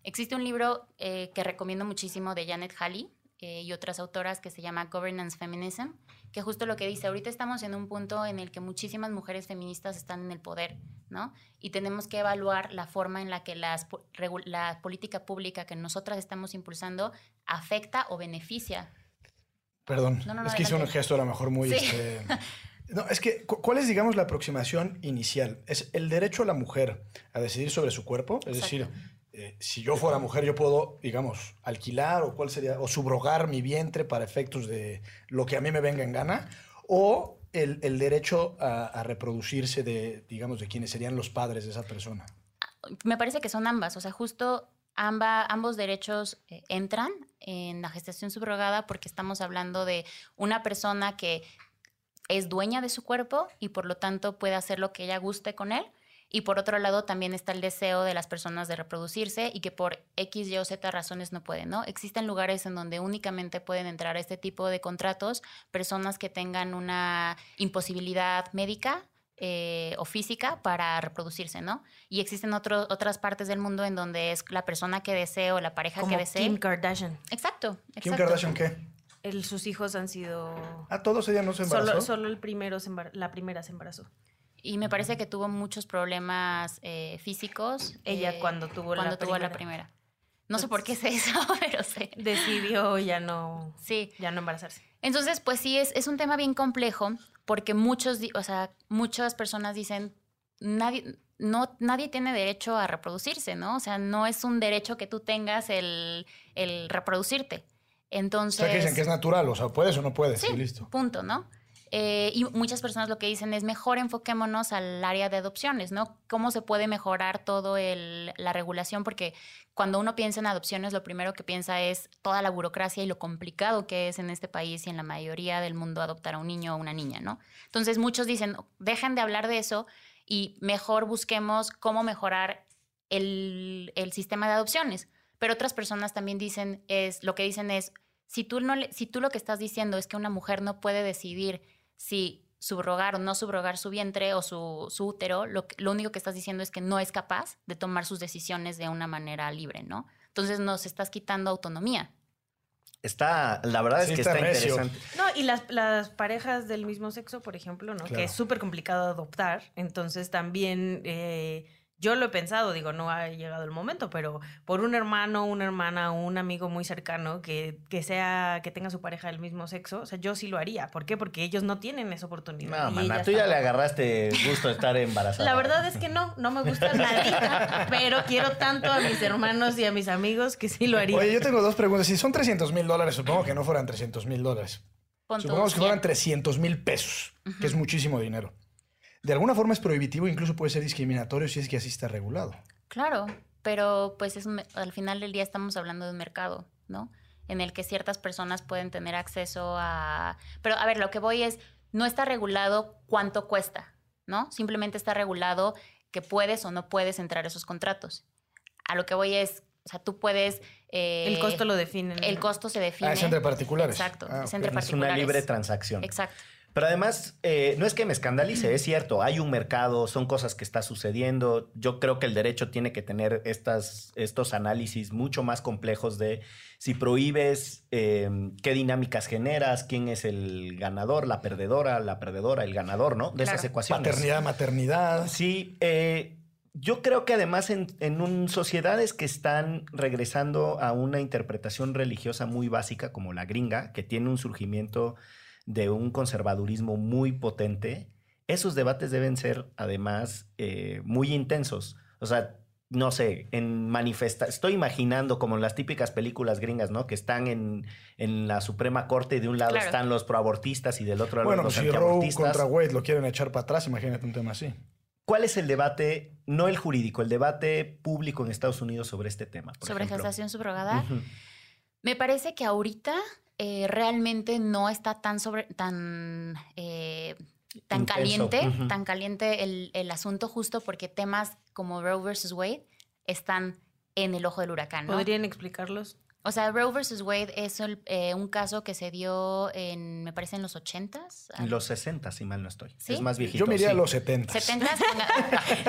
[SPEAKER 3] Existe un libro eh, que recomiendo muchísimo de Janet Halley eh, y otras autoras que se llama Governance Feminism, que justo lo que dice, ahorita estamos en un punto en el que muchísimas mujeres feministas están en el poder, ¿no? Y tenemos que evaluar la forma en la que las, la política pública que nosotras estamos impulsando afecta o beneficia.
[SPEAKER 2] Perdón, es que hice un gesto a lo mejor muy... Este, no, es que, ¿cuál es, digamos, la aproximación inicial? Es el derecho a la mujer a decidir sobre su cuerpo, es decir, eh, si yo fuera mujer, yo puedo, digamos, alquilar o cuál sería, o subrogar mi vientre para efectos de lo que a mí me venga en gana, o el, derecho a, reproducirse de, digamos, de quienes serían los padres de esa persona.
[SPEAKER 3] Me parece que son ambas, o sea, justo ambos derechos eh, entran en la gestación subrogada porque estamos hablando de una persona que es dueña de su cuerpo y por lo tanto puede hacer lo que ella guste con él y por otro lado, también está el deseo de las personas de reproducirse y que por X, Y o Z razones no pueden, ¿no? Existen lugares en donde únicamente pueden entrar a este tipo de contratos personas que tengan una imposibilidad médica eh, o física para reproducirse, ¿no? Y existen otras partes del mundo en donde es la persona que desee o la pareja que desee.
[SPEAKER 5] Kim Kardashian.
[SPEAKER 3] Exacto, exacto.
[SPEAKER 2] ¿Kim Kardashian qué?
[SPEAKER 5] sus hijos han sido...
[SPEAKER 2] Ah, todos ella no se embarazó.
[SPEAKER 5] Solo, solo el primero la primera se embarazó.
[SPEAKER 3] Y me parece que tuvo muchos problemas eh, físicos.
[SPEAKER 5] Ella
[SPEAKER 3] eh,
[SPEAKER 5] cuando tuvo,
[SPEAKER 3] cuando
[SPEAKER 5] la,
[SPEAKER 3] tuvo
[SPEAKER 5] primera.
[SPEAKER 3] la primera. No sé por qué es eso, pero sé.
[SPEAKER 5] Decidió ya no,
[SPEAKER 3] sí.
[SPEAKER 5] ya no embarazarse.
[SPEAKER 3] Entonces, pues sí, es, es un tema bien complejo porque muchos, o sea, muchas personas dicen, nadie, no, nadie tiene derecho a reproducirse, ¿no? O sea, no es un derecho que tú tengas el, el reproducirte. Entonces... O
[SPEAKER 2] sea, que dicen que es natural, o sea, puedes o no puedes,
[SPEAKER 3] sí,
[SPEAKER 2] listo.
[SPEAKER 3] punto, ¿no? Eh, y muchas personas lo que dicen es mejor enfoquémonos al área de adopciones, ¿no? ¿Cómo se puede mejorar todo la regulación? Porque cuando uno piensa en adopciones, lo primero que piensa es toda la burocracia y lo complicado que es en este país y en la mayoría del mundo adoptar a un niño o una niña, ¿no? Entonces muchos dicen, dejen de hablar de eso y mejor busquemos cómo mejorar el, el sistema de adopciones. Pero otras personas también dicen, es, lo que dicen es, si tú, no si tú lo que estás diciendo es que una mujer no puede decidir si subrogar o no subrogar su vientre o su, útero, lo, lo, único que estás diciendo es que no es capaz de tomar sus decisiones de una manera libre, ¿no? Entonces nos estás quitando autonomía.
[SPEAKER 4] Está, la verdad es que está, interesante.
[SPEAKER 5] No, y las, las, parejas del mismo sexo, por ejemplo, ¿no? Que es súper complicado adoptar. Entonces también eh, yo lo he pensado, digo, no ha llegado el momento, pero por un hermano, una hermana, un amigo muy cercano que, que sea, que tenga su pareja del mismo sexo, o sea, yo sí lo haría. ¿Por qué? Porque ellos no tienen esa oportunidad.
[SPEAKER 4] No, mana, tú ya le agarraste gusto de estar embarazada.
[SPEAKER 5] La verdad es que no, no me gusta nadie, pero quiero tanto a mis hermanos y a mis amigos que sí lo haría.
[SPEAKER 2] Oye, yo tengo dos preguntas. Si son 300 mil dólares, supongo que no fueran 300 mil dólares. Supongamos que fueran 300 mil pesos, que es muchísimo dinero de alguna forma es prohibitivo, incluso puede ser discriminatorio si es que así está regulado.
[SPEAKER 3] Claro, pero pues es al final del día estamos hablando de un mercado, ¿no? En el que ciertas personas pueden tener acceso a... Pero a ver, lo que voy es, no está regulado cuánto cuesta, ¿no? Simplemente está regulado que puedes o no puedes entrar a esos contratos. A lo que voy es, o sea, tú puedes...
[SPEAKER 5] Eh, el costo lo define.
[SPEAKER 3] El costo se define.
[SPEAKER 2] Ah, es entre particulares.
[SPEAKER 3] Exacto,
[SPEAKER 2] ah,
[SPEAKER 3] es entre particulares.
[SPEAKER 4] Es una libre transacción.
[SPEAKER 3] Exacto.
[SPEAKER 4] Pero además, eh, no es que me escandalice, es cierto, hay un mercado, son cosas que está sucediendo. Yo creo que el derecho tiene que tener estas, estos análisis mucho más complejos de si prohíbes, em, qué dinámicas generas, quién es el ganador, la perdedora, la perdedora, el ganador, ¿no? De esas ecuaciones.
[SPEAKER 2] Paternidad, maternidad.
[SPEAKER 4] Sí, eh, yo creo que además en, en sociedades que están regresando a una interpretación religiosa muy básica como la gringa, que tiene un surgimiento de un conservadurismo muy potente, esos debates deben ser además eh, muy intensos. O sea, no sé, en manifesta, estoy imaginando como en las típicas películas gringas, ¿no? Que están en, en la Suprema Corte y de un lado están los proabortistas y del otro lado
[SPEAKER 2] bueno,
[SPEAKER 4] los
[SPEAKER 2] si Roe contra Wade lo quieren echar para atrás, imagínate un tema así.
[SPEAKER 4] ¿Cuál es el debate, no el jurídico, el debate público en Estados Unidos sobre este tema?
[SPEAKER 3] sobre gestación subrogada. Me parece que ahorita eh, realmente no está tan sobre tan eh, tan caliente, tan caliente el, el, asunto justo porque temas como Roe versus Wade están en el ojo del huracán.
[SPEAKER 5] ¿Podrían explicarlos?
[SPEAKER 3] O sea, Roe versus Wade es eh, un caso que se dio en, me parece, en los 80s.
[SPEAKER 4] En los 60, si mal no estoy. Es más viejito.
[SPEAKER 2] Yo me iría a los 70.
[SPEAKER 3] 70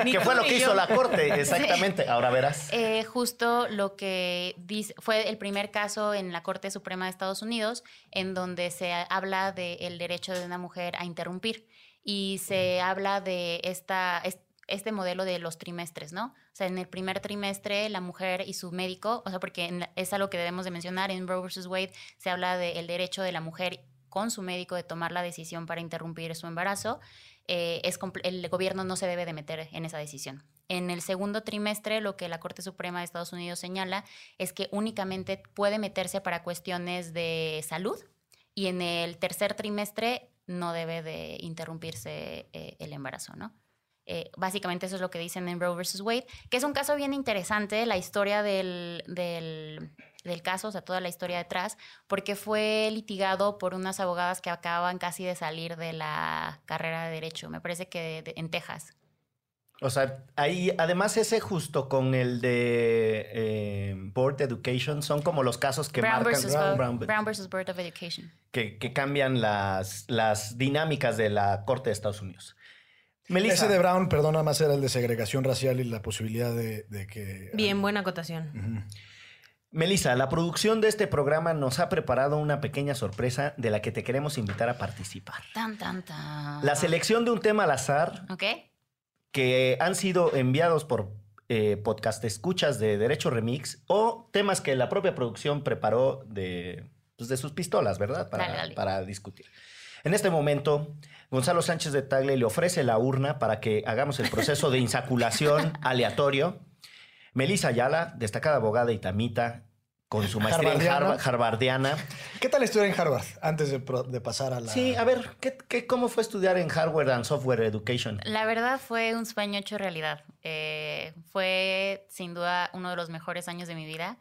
[SPEAKER 4] ¿Qué fue lo que hizo la corte? Exactamente. Ahora verás.
[SPEAKER 3] Eh, justo lo que dice, fue el primer caso en la Corte Suprema de Estados Unidos en donde se habla del derecho de una mujer a interrumpir y se habla de esta este modelo de los trimestres, ¿no? Sea, en el primer trimestre la mujer y su médico, o sea, porque es algo que debemos de mencionar, en Roe vs. Wade se habla del derecho de la mujer con su médico de tomar la decisión para interrumpir su embarazo, eh, es el gobierno no se debe de meter en esa decisión. En el segundo trimestre, lo que la Corte Suprema de Estados Unidos señala es que únicamente puede meterse para cuestiones de salud y en el tercer trimestre no debe de interrumpirse eh, el embarazo, ¿no? Eh, básicamente eso es lo que dicen en Roe vs. Wade, que es un caso bien interesante, la historia del, del, caso, o sea, toda la historia detrás, porque fue litigado por unas abogadas que acaban casi de salir de la carrera de derecho, me parece que en Texas.
[SPEAKER 4] O sea, ahí, además ese justo con el de eh, Board Education, son como los casos que
[SPEAKER 3] Brown
[SPEAKER 4] marcan...
[SPEAKER 3] Versus Brown, Brown, versus Board of Education.
[SPEAKER 4] Que, que, cambian las, las dinámicas de la Corte de Estados Unidos.
[SPEAKER 2] Ese de Brown, perdón, nada más era el de segregación racial y la posibilidad de, que...
[SPEAKER 5] Bien, buena acotación.
[SPEAKER 4] Melissa, la producción de este programa nos ha preparado una pequeña sorpresa de la que te queremos invitar a participar.
[SPEAKER 3] Tan, tan, tan.
[SPEAKER 4] La selección de un tema al azar que han sido enviados por eh, podcast escuchas de Derecho Remix o temas que la propia producción preparó de, pues, de sus pistolas, ¿verdad? Para, para discutir. En este momento Gonzalo Sánchez de Tagle le ofrece la urna para que hagamos el proceso de insaculación aleatorio. Melissa Ayala, destacada abogada y tamita, con su maestría en Harvard, harvardiana.
[SPEAKER 2] ¿Qué tal estudiar en Harvard antes de, pasar a la...?
[SPEAKER 4] Sí, a ver, ¿qué, cómo fue estudiar en Hardware and Software Education?
[SPEAKER 3] La verdad fue un sueño hecho realidad. Eh, fue sin duda uno de los mejores años de mi vida.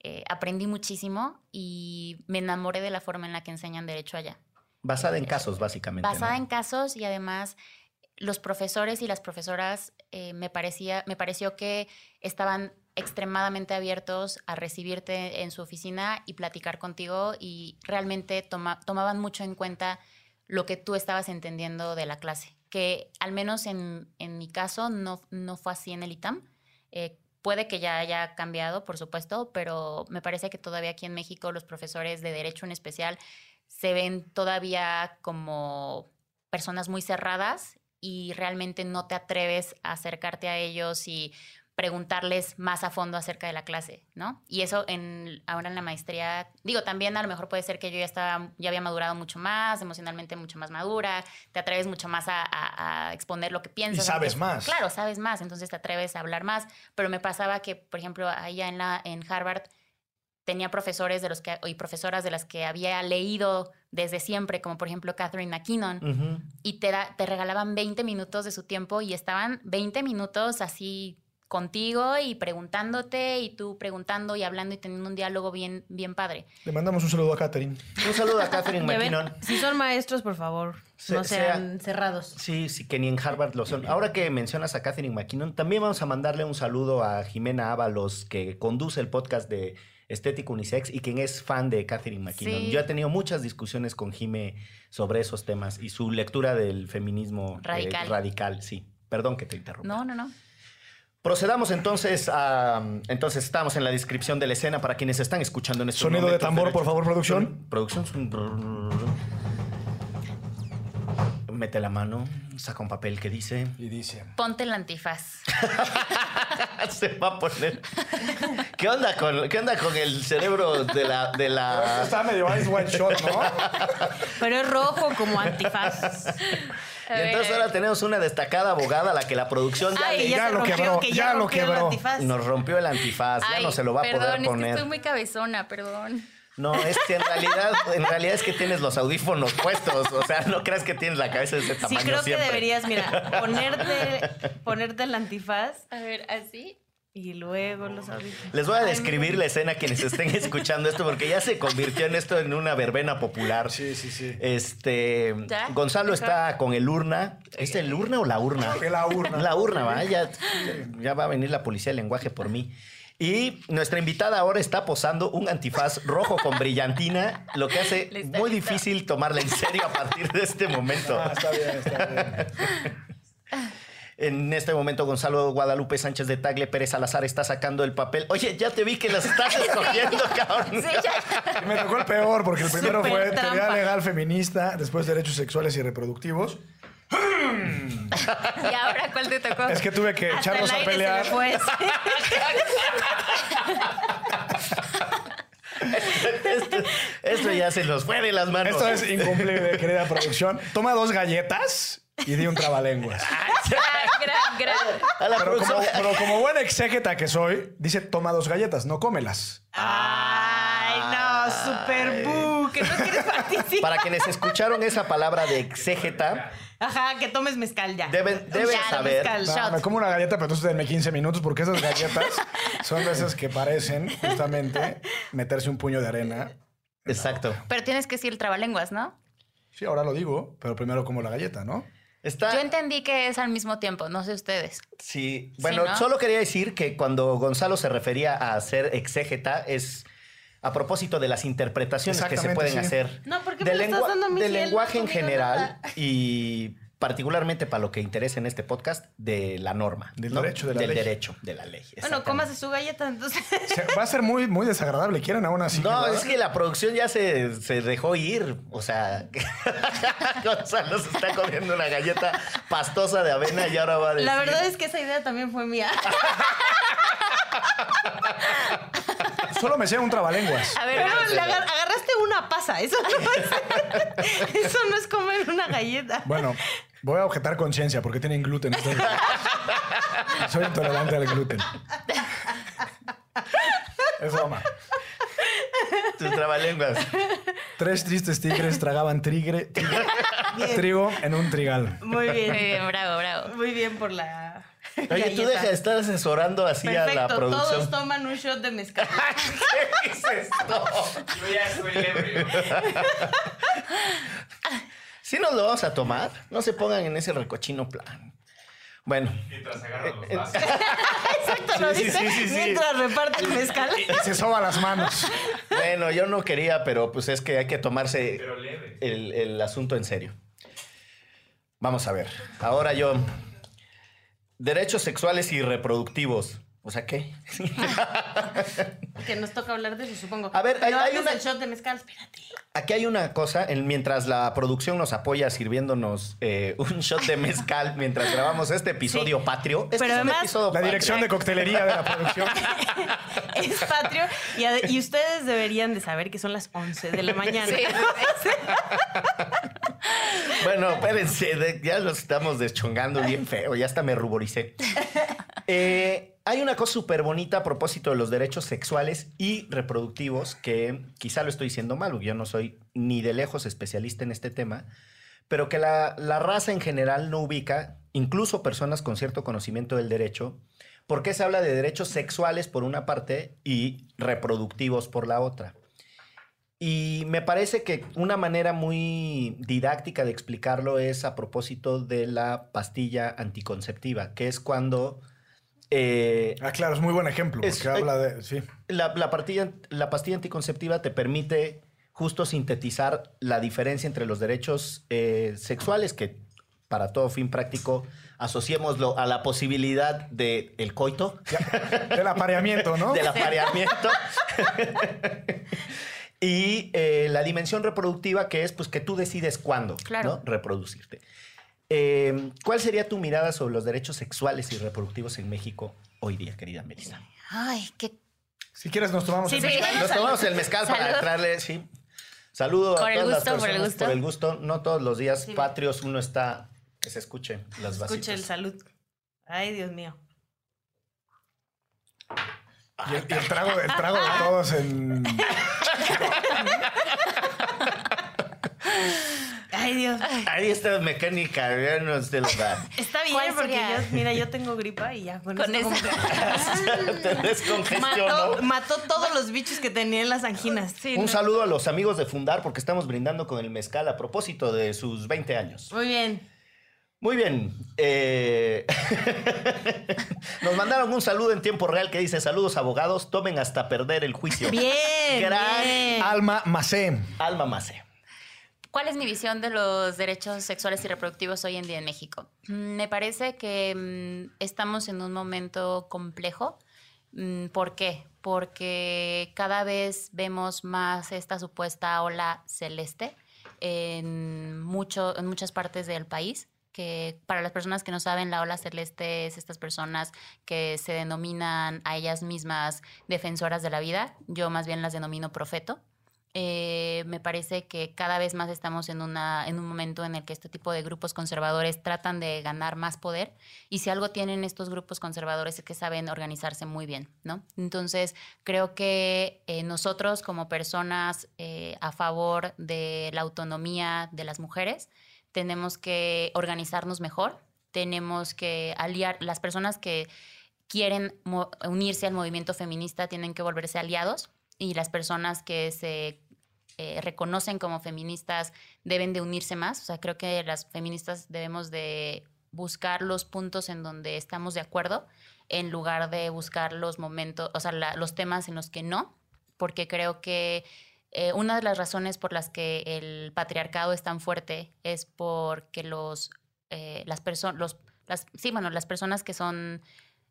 [SPEAKER 3] Eh, aprendí muchísimo y me enamoré de la forma en la que enseñan derecho allá.
[SPEAKER 4] Basada en casos, básicamente.
[SPEAKER 3] Basada en casos y además los profesores y las profesoras eh, me, parecía, me pareció que estaban extremadamente abiertos a recibirte en su oficina y platicar contigo y realmente tomaban mucho en cuenta lo que tú estabas entendiendo de la clase, que al menos en, en mi caso no, no fue así en el ITAM. Eh, puede que ya haya cambiado, por supuesto, pero me parece que todavía aquí en México los profesores de derecho en especial se ven todavía como personas muy cerradas y realmente no te atreves a acercarte a ellos y preguntarles más a fondo acerca de la clase, ¿no? Y eso en, ahora en la maestría, digo, también a lo mejor puede ser que yo ya estaba, ya había madurado mucho más, emocionalmente mucho más madura, te atreves mucho más a, exponer lo que piensas.
[SPEAKER 2] Y sabes más.
[SPEAKER 3] Claro, sabes más, entonces te atreves a hablar más, pero me pasaba que, por ejemplo, allá en, la, en Harvard, tenía profesores de los que, y profesoras de las que había leído desde siempre, como por ejemplo Catherine McKinnon, y te, te regalaban 20 minutos de su tiempo y estaban 20 minutos así contigo y preguntándote y tú preguntando y hablando y teniendo un diálogo bien, bien padre.
[SPEAKER 2] Le mandamos un saludo a Catherine.
[SPEAKER 4] Un saludo a Catherine McKinnon.
[SPEAKER 5] Si son maestros, por favor, no sean cerrados.
[SPEAKER 4] Sí, sí, que ni en Harvard lo son. Ahora que mencionas a Catherine McKinnon, también vamos a mandarle un saludo a Jimena Ábalos, que conduce el podcast de estético unisex y quien es fan de Catherine McKinnon. Yo he tenido muchas discusiones con Jime sobre esos temas y su lectura del feminismo
[SPEAKER 3] eh,
[SPEAKER 4] radical. sí. Perdón que te interrumpa.
[SPEAKER 3] No, no, no.
[SPEAKER 4] Procedamos entonces a. Entonces estamos en la descripción de la escena para quienes están escuchando en este
[SPEAKER 2] Sonido de tambor, por favor, producción.
[SPEAKER 4] Producción. Mete la mano, saca un papel que dice.
[SPEAKER 2] Y dice.
[SPEAKER 3] Ponte el antifaz.
[SPEAKER 4] Se va a poner. ¿Qué onda con, qué onda con el cerebro de la. De la...
[SPEAKER 2] Está medio ice one shot, ¿no?
[SPEAKER 5] Pero es rojo como antifaz.
[SPEAKER 4] Y entonces ahora tenemos una destacada abogada a la que la producción ya,
[SPEAKER 2] le... ya, lo quebró, ya, lo quebró.
[SPEAKER 4] Nos rompió el antifaz, ya no se lo va a poder poner. Es
[SPEAKER 3] que estoy muy cabezona, perdón.
[SPEAKER 4] No, es que en realidad, en realidad es que tienes los audífonos puestos. O sea, no creas que tienes la cabeza de ese tamaño.
[SPEAKER 5] Sí, creo
[SPEAKER 4] siempre.
[SPEAKER 5] que deberías, mira, ponerte, ponerte el antifaz
[SPEAKER 3] A ver, así.
[SPEAKER 5] y luego los audífonos.
[SPEAKER 4] Les voy a
[SPEAKER 5] Ay,
[SPEAKER 4] describir la escena a quienes estén escuchando esto, porque ya se convirtió en esto en una verbena popular.
[SPEAKER 2] Sí, sí, sí.
[SPEAKER 4] Este
[SPEAKER 3] ¿Ya?
[SPEAKER 4] Gonzalo
[SPEAKER 3] ¿Mejor?
[SPEAKER 4] está con el urna. ¿Es el urna o la urna?
[SPEAKER 2] La urna.
[SPEAKER 4] La urna, va. Ya, ya va a venir la policía del lenguaje por mí. Y nuestra invitada ahora está posando un antifaz rojo con brillantina, lo que hace muy difícil tomarla en serio a partir de este momento.
[SPEAKER 2] Ah, está bien, está bien.
[SPEAKER 4] En este momento, Gonzalo Guadalupe Sánchez de Tagle Pérez Salazar está sacando el papel. Oye, ya te vi que las estás escogiendo, cabrón.
[SPEAKER 3] Sí, ya.
[SPEAKER 2] Me tocó el peor, porque el primero fue teoría
[SPEAKER 5] trampa.
[SPEAKER 2] legal feminista, después derechos sexuales y reproductivos.
[SPEAKER 3] ¿Y ahora cuál te tocó?
[SPEAKER 2] Es que tuve que
[SPEAKER 5] Hasta
[SPEAKER 2] echarlos
[SPEAKER 5] el
[SPEAKER 2] a pelear.
[SPEAKER 4] Esto, esto ya se nos fue de las manos.
[SPEAKER 2] Esto es incumplible, querida producción. Toma dos galletas y di un trabalenguas.
[SPEAKER 3] Ah,
[SPEAKER 2] Pero como,
[SPEAKER 4] producción-
[SPEAKER 2] pero como buen exégeta que soy, dice toma dos galletas, no cómelas.
[SPEAKER 5] Ay, no, super bu, que no quieres participar.
[SPEAKER 4] Para quienes escucharon esa palabra de exégeta,
[SPEAKER 5] Ajá, que tomes mezcal ya.
[SPEAKER 4] deben, deben
[SPEAKER 5] Ya,
[SPEAKER 4] saber.
[SPEAKER 5] mezcal.
[SPEAKER 2] No, me como una galleta, pero entonces denme 15 minutos porque esas galletas son de esas que parecen justamente meterse un puño de arena.
[SPEAKER 4] Exacto.
[SPEAKER 3] Pero tienes que decir el trabalenguas, ¿no?
[SPEAKER 2] Sí, ahora lo digo, pero primero como la galleta, ¿no?
[SPEAKER 4] Está.
[SPEAKER 3] Yo entendí que es al mismo tiempo, no sé ustedes.
[SPEAKER 4] Sí. Bueno,
[SPEAKER 3] ¿no?
[SPEAKER 4] solo quería decir que cuando Gonzalo se refería a ser exégeta es a propósito de las interpretaciones que se pueden
[SPEAKER 2] sí.
[SPEAKER 4] hacer
[SPEAKER 5] No, ¿por qué
[SPEAKER 4] del
[SPEAKER 5] me lo estás dando a mí
[SPEAKER 4] del
[SPEAKER 5] si él no ha
[SPEAKER 4] lenguaje en general
[SPEAKER 5] nada?
[SPEAKER 4] y particularmente para lo que interesa en este podcast de la norma,
[SPEAKER 2] Del
[SPEAKER 4] ¿no?
[SPEAKER 2] derecho de la
[SPEAKER 4] del
[SPEAKER 2] ley.
[SPEAKER 4] derecho de la ley.
[SPEAKER 5] Bueno, cómase su galleta, entonces.
[SPEAKER 2] Se- va a ser muy, muy desagradable. ¿Quieren aún así?
[SPEAKER 4] No,
[SPEAKER 2] ¿verdad?
[SPEAKER 4] es que la producción ya se, se dejó ir. O sea, Gonzalo se está comiendo una galleta pastosa de avena y ahora va a decir...
[SPEAKER 5] La verdad es que esa idea también fue mía.
[SPEAKER 2] Solo me sé un trabalenguas.
[SPEAKER 3] A ver,
[SPEAKER 5] Pero
[SPEAKER 3] vamos.
[SPEAKER 5] le agar- agarraste una pasa. Eso no es, eso no es comer una galleta.
[SPEAKER 2] Bueno, voy a objetar conciencia porque tienen gluten. Soy intolerante al gluten. Es broma.
[SPEAKER 4] Tus trabalenguas.
[SPEAKER 2] Tres tristes tigres tragaban trigre, tigre- trigo en un trigal.
[SPEAKER 5] Muy
[SPEAKER 3] Muy
[SPEAKER 5] bien.
[SPEAKER 3] bien, bravo, bravo.
[SPEAKER 5] Muy bien por la.
[SPEAKER 4] Oye, tú
[SPEAKER 5] galleta.
[SPEAKER 4] deja de estar asesorando así a la
[SPEAKER 5] Perfecto,
[SPEAKER 4] producción.
[SPEAKER 5] todos toman un shot de mezcal.
[SPEAKER 4] ¿Qué es esto?
[SPEAKER 6] Yo ya soy ebrio.
[SPEAKER 4] ¿Sí nos lo vamos a tomar? No se pongan en ese recochino plan. Bueno,
[SPEAKER 6] Mientras agarran los
[SPEAKER 4] Eh,
[SPEAKER 6] vasos.
[SPEAKER 5] Exacto, lo
[SPEAKER 2] Sí,
[SPEAKER 5] dice
[SPEAKER 2] sí, sí, sí.
[SPEAKER 5] mientras reparte el mezcal.
[SPEAKER 2] Y se soba las manos.
[SPEAKER 4] bueno, yo no quería, pero pues es que hay que tomarse el, el asunto en serio. Vamos a ver. Ahora yo. Derechos sexuales y reproductivos. O sea, ¿qué?
[SPEAKER 5] Que nos toca hablar de eso, supongo.
[SPEAKER 4] A ver, hay- hay una-
[SPEAKER 5] del shot de mezcal, espérate.
[SPEAKER 4] Aquí hay una cosa, en- mientras la producción nos apoya sirviéndonos eh, un shot de mezcal mientras grabamos este episodio patrio. Este
[SPEAKER 5] Pero
[SPEAKER 4] es un
[SPEAKER 5] además-
[SPEAKER 4] episodio
[SPEAKER 2] La
[SPEAKER 4] patrio.
[SPEAKER 2] dirección de coctelería de la producción.
[SPEAKER 5] Es patrio. Y, ustedes deberían de saber que son las 11 de la mañana.
[SPEAKER 3] Sí.
[SPEAKER 4] Bueno, espérense, ya los estamos deschongando bien feo, ya hasta me ruboricé. Eh, hay una cosa súper bonita a propósito de los derechos sexuales y reproductivos, que quizá lo estoy diciendo mal, yo no soy ni de lejos especialista en este tema, pero que la, la raza en general no ubica, incluso personas con cierto conocimiento del derecho, porque se habla de derechos sexuales por una parte y reproductivos por la otra. Y me parece que una manera muy didáctica de explicarlo es a propósito de la pastilla anticonceptiva, que es cuando eh,
[SPEAKER 2] Ah, claro, es muy buen ejemplo porque
[SPEAKER 4] Es-
[SPEAKER 2] habla de. Sí.
[SPEAKER 4] la, la partilla- la pastilla anticonceptiva te permite justo sintetizar la diferencia entre los derechos eh, sexuales, que para todo fin práctico asociémoslo a la posibilidad del el coito,
[SPEAKER 2] Ya, Del apareamiento, ¿no?
[SPEAKER 4] del apareamiento. y eh, la dimensión reproductiva, que es pues que tú decides cuándo
[SPEAKER 3] Claro.
[SPEAKER 4] ¿no? reproducirte. Eh, ¿Cuál sería tu mirada sobre los derechos sexuales y reproductivos en México hoy día, querida Melissa?
[SPEAKER 3] Ay, qué.
[SPEAKER 2] Si quieres, nos tomamos
[SPEAKER 5] Sí,
[SPEAKER 2] el
[SPEAKER 5] sí.
[SPEAKER 2] mezcal.
[SPEAKER 4] Nos tomamos el mezcal para entrarle, sí. Saludo
[SPEAKER 3] Por
[SPEAKER 4] a
[SPEAKER 3] el
[SPEAKER 4] todas
[SPEAKER 3] gusto,
[SPEAKER 4] las
[SPEAKER 3] por el
[SPEAKER 4] personas
[SPEAKER 3] gusto.
[SPEAKER 4] por el gusto. No todos los días
[SPEAKER 5] Sí.
[SPEAKER 4] patrios uno está que se escuche las vasitas.
[SPEAKER 5] Escuche el salud. Ay, Dios mío.
[SPEAKER 2] Y el, y el trago, el trago de todos en.
[SPEAKER 5] Ay, Dios.
[SPEAKER 4] Ahí está mecánica, ya no se lo da.
[SPEAKER 5] Está bien,
[SPEAKER 3] ¿Cuál
[SPEAKER 5] porque yo, mira, yo tengo gripa y ya con,
[SPEAKER 3] Con eso.
[SPEAKER 5] como que-
[SPEAKER 4] Te descongestionó.
[SPEAKER 5] mató, mató todos los bichos que tenía en las anginas.
[SPEAKER 3] Sí,
[SPEAKER 4] Un
[SPEAKER 3] no.
[SPEAKER 4] saludo a los amigos de Fundar porque estamos brindando con el mezcal a propósito de sus 20 años.
[SPEAKER 5] Muy bien.
[SPEAKER 4] Muy bien. eh, Nos mandaron un saludo en tiempo real que dice: Saludos, abogados, tomen hasta perder el juicio.
[SPEAKER 5] Bien.
[SPEAKER 4] Gran
[SPEAKER 5] bien.
[SPEAKER 2] Alma Macé.
[SPEAKER 4] Alma Mace.
[SPEAKER 3] ¿Cuál es mi visión de los derechos sexuales y reproductivos hoy en día en México? Mm, Me parece que mm, estamos en un momento complejo. Mm, ¿Por qué? Porque cada vez vemos más esta supuesta ola celeste en, mucho, en muchas partes del país que para las personas que no saben, la ola celeste es estas personas que se denominan a ellas mismas defensoras de la vida. Yo más bien las denomino profeto. Eh, me parece que cada vez más estamos en, un momento en el que este tipo de grupos conservadores tratan de ganar más poder y si algo tienen estos grupos conservadores es que saben organizarse muy bien, ¿no? Entonces, creo que eh, nosotros como personas eh, a favor de la autonomía de las mujeres, tenemos que organizarnos mejor, tenemos que aliar, las personas que quieren unirse al movimiento feminista tienen que volverse aliados y las personas que se eh, reconocen como feministas deben de unirse más. O sea, creo que las feministas debemos de buscar los puntos en donde estamos de acuerdo en lugar de buscar los momentos, o sea, la- los temas en los que no, porque creo que eh, una de las razones por las que el patriarcado es tan fuerte es porque los, eh, las personas, las, sí, bueno, las personas que son,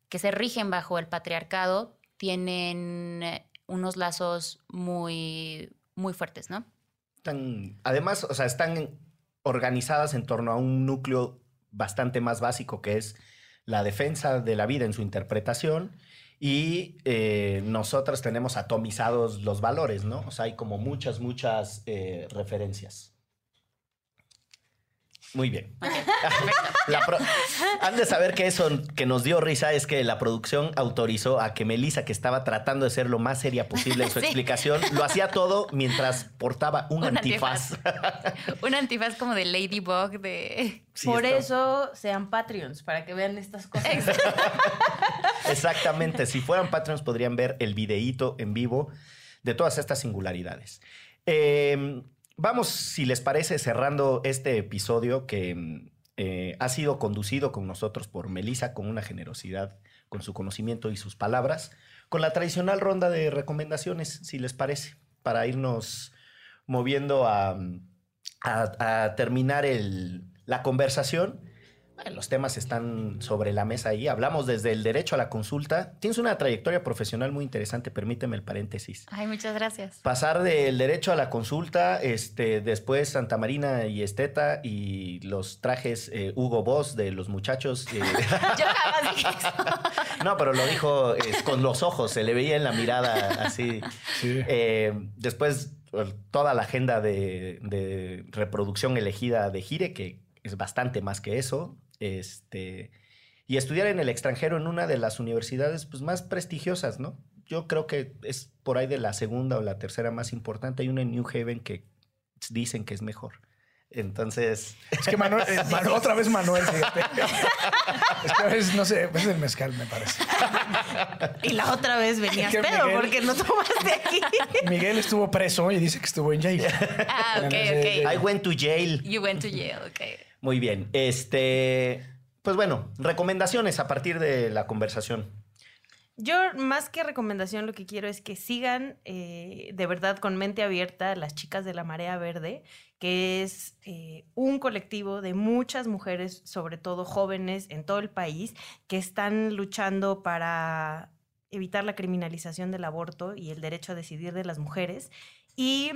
[SPEAKER 3] que se rigen bajo el patriarcado tienen unos lazos muy, muy fuertes, ¿no?
[SPEAKER 4] Además, o sea, están organizadas en torno a un núcleo bastante más básico que es la defensa de la vida en su interpretación y eh, nosotras tenemos atomizados los valores, ¿no? O sea, hay como muchas, muchas eh, referencias. Muy bien.
[SPEAKER 3] Ok, perfecto.
[SPEAKER 4] La pro- Han de saber que eso que nos dio risa es que la producción autorizó a que Melissa, que estaba tratando de ser lo más seria posible en su
[SPEAKER 3] Sí.
[SPEAKER 4] explicación, lo hacía todo mientras portaba un,
[SPEAKER 3] Un
[SPEAKER 4] antifaz.
[SPEAKER 3] Un antifaz como de Ladybug de...
[SPEAKER 4] Sí,
[SPEAKER 5] Por
[SPEAKER 4] está-
[SPEAKER 5] eso sean Patreons, para que vean estas cosas.
[SPEAKER 4] Exactamente. Si fueran Patreons podrían ver el videíto en vivo de todas estas singularidades. Eh, vamos, si les parece, cerrando este episodio que mm, eh, ha sido conducido con nosotros por Melissa con una generosidad, con su conocimiento y sus palabras, con la tradicional ronda de recomendaciones, si les parece, para irnos moviendo a, a terminar la conversación. Los temas están sobre la mesa ahí. Hablamos desde el derecho a la consulta. Tienes una trayectoria profesional muy interesante, permíteme el paréntesis.
[SPEAKER 3] Ay, muchas gracias.
[SPEAKER 4] Pasar del derecho a la consulta, este, después Santa Marina y Esteta y los trajes eh, Hugo Boss de los muchachos. eh,
[SPEAKER 3] Yo jamás dije eso.
[SPEAKER 4] no, pero lo dijo eh, con los ojos, se le veía en la mirada así.
[SPEAKER 2] Sí.
[SPEAKER 4] Eh, después toda la agenda de, de reproducción elegida de Gire, que es bastante más que eso. Este, y estudiar en el extranjero en una de las universidades pues, más prestigiosas, ¿no? Yo creo que es por ahí de la segunda o la tercera más importante. Hay una en New Haven que dicen que es mejor. Entonces,
[SPEAKER 2] Es que Manuel, eh, otra vez Manuel, fíjate. Es que a veces, no sé, es el mezcal, me parece.
[SPEAKER 5] Y la otra vez venías
[SPEAKER 2] ¿Qué,
[SPEAKER 5] pedo
[SPEAKER 2] Miguel?
[SPEAKER 5] porque no tomaste aquí.
[SPEAKER 2] Miguel estuvo preso y dice que estuvo en jail.
[SPEAKER 3] Ah, ok, ok.
[SPEAKER 4] I went to jail.
[SPEAKER 3] You went to jail, ok.
[SPEAKER 4] Muy bien. Este, pues bueno, recomendaciones a partir de la conversación.
[SPEAKER 5] Yo, más que recomendación, lo que quiero es que sigan eh, de verdad con mente abierta las chicas de la Marea Verde, que es eh, un colectivo de muchas mujeres, sobre todo jóvenes en todo el país, que están luchando para evitar la criminalización del aborto y el derecho a decidir de las mujeres. Y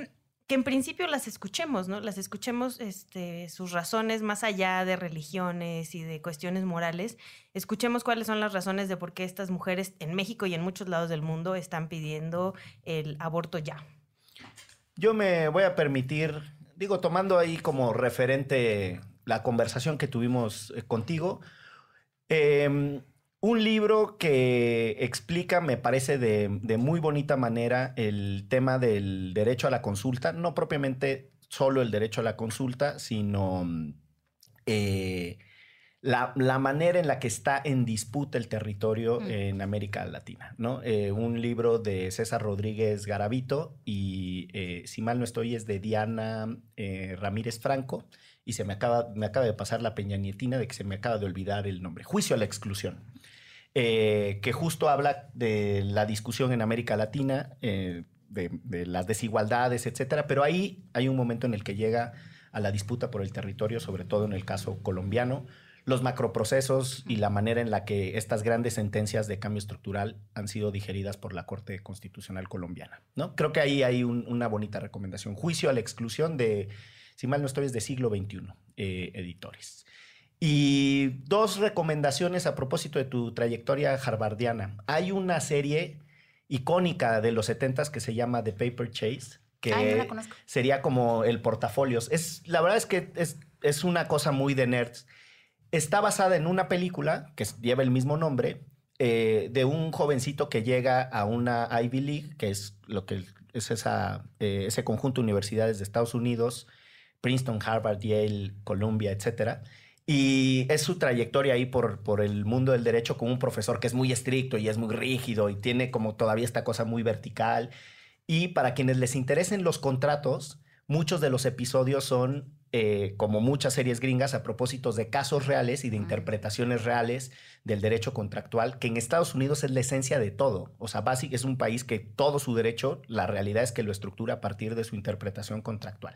[SPEAKER 5] que en principio las escuchemos, ¿no? Las escuchemos este, sus razones más allá de religiones y de cuestiones morales. Escuchemos cuáles son las razones de por qué estas mujeres en México y en muchos lados del mundo están pidiendo el aborto ya.
[SPEAKER 4] Yo me voy a permitir, digo, tomando ahí como referente la conversación que tuvimos eh, contigo, eh, Un libro que explica, me parece, de, de muy bonita manera el tema del derecho a la consulta, no propiamente solo el derecho a la consulta, sino mm, eh, la, la manera en la que está en disputa el territorio
[SPEAKER 3] Mm.
[SPEAKER 4] en América Latina, ¿no? Eh, un libro de César Rodríguez Garavito y, eh, si mal no estoy, es de Diana Ramírez Franco y se me acaba, me acaba de pasar la peñanietina de que se me acaba de olvidar el nombre. Juicio a la exclusión. Eh, que justo habla de la discusión en América Latina, eh, de, las desigualdades, etcétera, pero ahí hay un momento en el que llega a la disputa por el territorio, sobre todo en el caso colombiano, los macroprocesos y la manera en la que estas grandes sentencias de cambio estructural han sido digeridas por la Corte Constitucional colombiana. ¿no? Creo que ahí hay un- una bonita recomendación. Juicio a la exclusión de, si mal no estoy, es de siglo XXI, eh, editores. Y dos recomendaciones a propósito de tu trayectoria harvardiana. Hay una serie icónica de los 70s que se llama The Paper Chase, que
[SPEAKER 3] Ay, no la conozco.
[SPEAKER 4] sería como el portafolios. Es, la verdad es que es, es una cosa muy de nerds. Está basada en una película que lleva el mismo nombre, eh, de un jovencito que llega a una Ivy League, que es lo que es esa, eh, ese conjunto de universidades de Estados Unidos, Princeton, Harvard, Yale, Columbia, etcétera. Y es su trayectoria ahí por, por el mundo del derecho con un profesor que es muy estricto y es muy rígido y tiene como todavía esta cosa muy vertical. Y para quienes les interesen los contratos, muchos de los episodios son, eh, como muchas series gringas, a propósito de casos reales y de interpretaciones reales del derecho contractual, que en Estados Unidos es la esencia de todo. O sea, básicamente es un país que todo su derecho, la realidad es que lo estructura a partir de su interpretación contractual.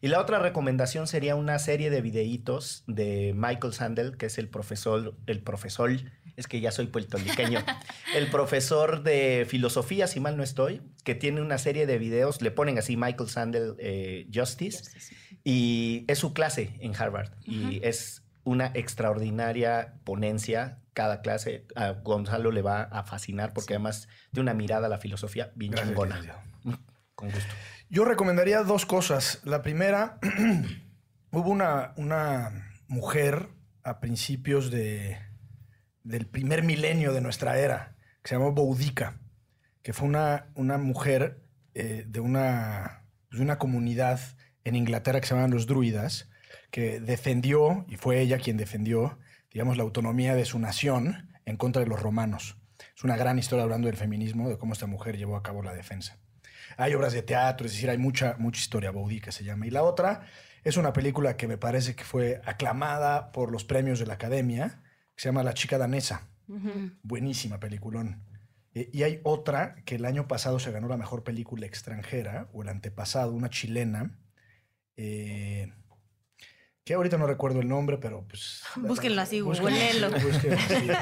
[SPEAKER 4] Y la otra recomendación sería una serie de videitos de Michael Sandel, que es el profesor, el profesor, es que ya soy puertorriqueño, el profesor de filosofía, si mal no estoy, que tiene una serie de videos, le ponen así Michael Sandel eh, Justice, y es su clase en Harvard. Y es una extraordinaria ponencia cada clase. A Gonzalo le va a fascinar porque además de una mirada a la filosofía bien chingona. Con gusto.
[SPEAKER 2] Yo recomendaría dos cosas. La primera, hubo una, una mujer a principios de, del primer milenio de nuestra era, que se llamó Boudica, que fue una, una mujer eh, de, una, de una comunidad en Inglaterra que se llamaban los druidas, que defendió, y fue ella quien defendió, digamos, la autonomía de su nación en contra de los romanos. Es una gran historia hablando del feminismo, de cómo esta mujer llevó a cabo la defensa. Hay obras de teatro, es decir, hay mucha, mucha historia, Boudica se llama. Y la otra es una película que me parece que fue aclamada por los premios de la Academia, que se llama La chica danesa. Buenísima peliculón. Eh, y hay otra que el año pasado se ganó la mejor película extranjera, o el antepasado, una chilena, eh, que ahorita no recuerdo el nombre, pero pues...
[SPEAKER 5] Búsquenlo así,
[SPEAKER 2] Búsquenlo así,
[SPEAKER 5] googleenlo.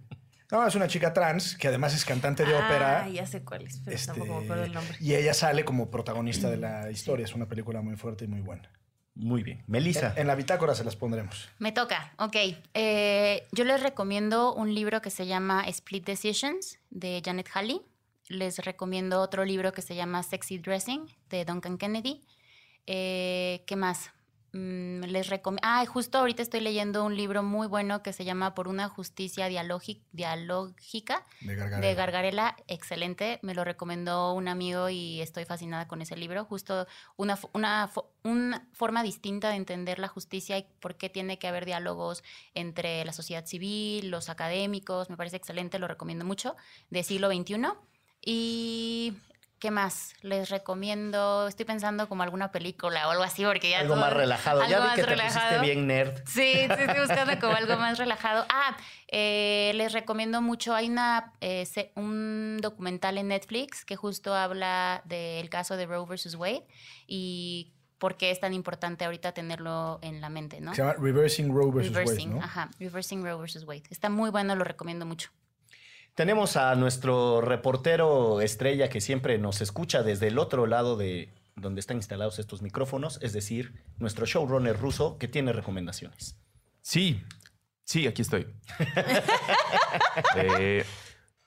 [SPEAKER 2] No, es una chica trans que además es cantante de ópera.
[SPEAKER 5] Ah, ya sé cuál es, pero
[SPEAKER 2] Este,
[SPEAKER 5] tampoco me acuerdo el nombre.
[SPEAKER 2] Y ella sale como protagonista de la historia. Es una película muy fuerte y muy buena.
[SPEAKER 4] Muy bien. Melissa.
[SPEAKER 2] En la bitácora se las pondremos.
[SPEAKER 3] Me toca, ok. Eh, yo les recomiendo un libro que se llama Split Decisions de Janet Halley. Les recomiendo otro libro que se llama Sexy Dressing de Duncan Kennedy. Eh, ¿Qué más? Mm, les recomiendo. Ah, justo ahorita estoy leyendo un libro muy bueno que se llama Por una justicia dialógi- dialógica
[SPEAKER 2] De Gargarela.
[SPEAKER 3] de Gargarela, excelente. Me lo recomendó un amigo y estoy fascinada con ese libro. Justo una, una, una forma distinta de entender la justicia y por qué tiene que haber diálogos entre la sociedad civil, los académicos. Me parece excelente, lo recomiendo mucho, de siglo XXI. Y. ¿Qué más? Les recomiendo, estoy pensando como alguna película o algo así, porque ya
[SPEAKER 4] Algo
[SPEAKER 3] todo-
[SPEAKER 4] más relajado.
[SPEAKER 3] algo
[SPEAKER 4] Ya vi
[SPEAKER 3] más
[SPEAKER 4] que te
[SPEAKER 3] relajado.
[SPEAKER 4] pusiste bien nerd.
[SPEAKER 3] Sí, sí, estoy buscando como algo más relajado. Ah, eh, les recomiendo mucho, hay una, eh, se- un documental en Netflix que justo habla del caso de Roe versus Wade y por qué es tan importante ahorita tenerlo en la mente, ¿no?
[SPEAKER 2] Se llama Reversing Roe vs. Wade,
[SPEAKER 3] Reversing,
[SPEAKER 2] ¿no?
[SPEAKER 3] ajá, Reversing Roe versus Wade. Está muy bueno, lo recomiendo mucho.
[SPEAKER 4] Tenemos a nuestro reportero estrella que siempre nos escucha desde el otro lado de donde están instalados estos micrófonos, es decir, nuestro showrunner ruso que tiene recomendaciones.
[SPEAKER 6] Sí, sí, aquí estoy. Eh,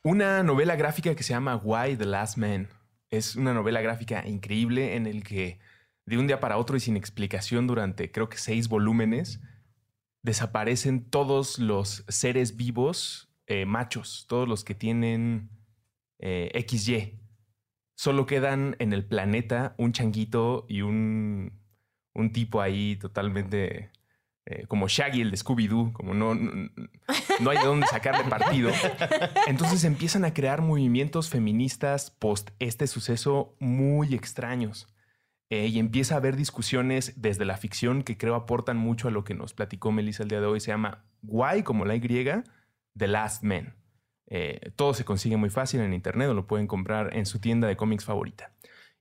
[SPEAKER 6] una novela gráfica que se llama Why the Last Man. Es una novela gráfica increíble en el que de un día para otro y sin explicación durante creo que seis volúmenes desaparecen todos los seres vivos eh, machos, todos los que tienen eh, XY. Solo quedan en el planeta un changuito y un, un tipo ahí totalmente eh, como Shaggy, el de Scooby-Doo, como no, no, hay de dónde sacarle partido. Entonces empiezan a crear movimientos feministas post este suceso muy extraños. Eh, y empieza a haber discusiones desde la ficción que creo aportan mucho a lo que nos platicó Melissa el día de hoy. Se llama Why, como la Y, The Last Man. Eh, todo se consigue muy fácil en internet o lo pueden comprar en su tienda de cómics favorita.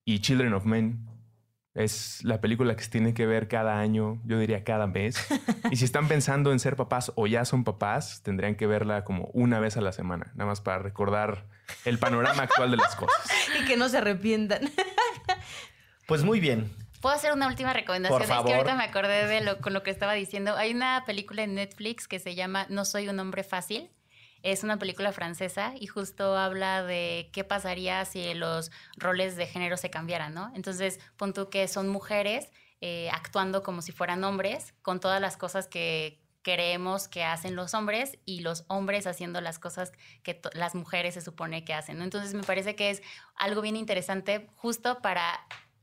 [SPEAKER 6] Y Children of Men es la película que se tiene que ver cada año, yo diría cada mes. Y si están pensando en ser papás o ya son papás, tendrían que verla como una vez a la semana, nada más para recordar el panorama actual de las cosas.
[SPEAKER 5] Y que no se arrepientan.
[SPEAKER 4] Pues muy bien.
[SPEAKER 3] ¿Puedo hacer una última recomendación? Es que ahorita me acordé de lo, con lo que estaba diciendo. Hay una película en Netflix que se llama No soy un hombre fácil. Es una película francesa y justo habla de qué pasaría si los roles de género se cambiaran, ¿no? Entonces, pon tú que son mujeres eh, actuando como si fueran hombres, con todas las cosas que creemos que hacen los hombres y los hombres haciendo las cosas que las mujeres se supone que hacen. ¿no? Entonces, me parece que es algo bien interesante justo para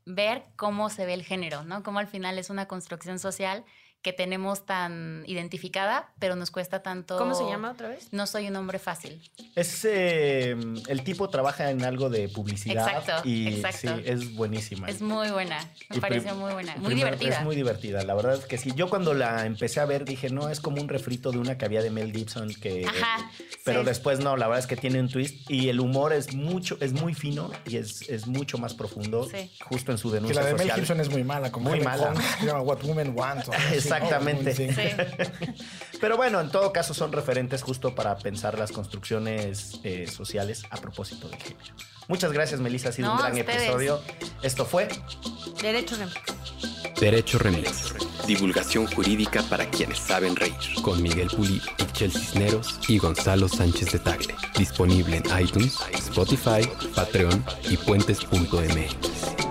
[SPEAKER 3] ver cómo se ve el género, ¿no? Cómo al final es una construcción social que tenemos tan identificada, pero nos cuesta tanto.
[SPEAKER 5] ¿Cómo se llama otra vez?
[SPEAKER 3] No soy un hombre fácil.
[SPEAKER 4] Es eh, el tipo trabaja en algo de publicidad
[SPEAKER 3] exacto,
[SPEAKER 4] y
[SPEAKER 3] exacto.
[SPEAKER 4] Sí, es buenísima.
[SPEAKER 3] Es muy buena, me pareció muy buena, muy divertida.
[SPEAKER 4] Es muy divertida, la verdad es que sí. Yo cuando la empecé a ver dije, no, es como un refrito de una que había de Mel Gibson que
[SPEAKER 3] Ajá,
[SPEAKER 4] pero después no, la verdad es que tiene un twist y el humor es mucho es muy fino y es, es mucho más profundo
[SPEAKER 3] Sí.
[SPEAKER 4] justo en su denuncia
[SPEAKER 2] Que la de Mel. Gibson es muy mala, como
[SPEAKER 4] Muy mala.
[SPEAKER 2] Hunt, se llama What Women Want.
[SPEAKER 4] Exactamente.
[SPEAKER 2] Sí.
[SPEAKER 4] Pero bueno, en todo caso son referentes justo para pensar las construcciones eh, sociales a propósito del género. Muchas gracias, Melissa. Ha sido
[SPEAKER 3] No,
[SPEAKER 4] un gran
[SPEAKER 3] ustedes.
[SPEAKER 4] episodio. Esto fue
[SPEAKER 5] Derecho Remix.
[SPEAKER 1] Derecho Remix. Divulgación jurídica para quienes saben reír. Con Miguel Pulido, Michel Cisneros y Gonzalo Sánchez de Tagle. Disponible en iTunes, Spotify, Patreon y puentes.mx.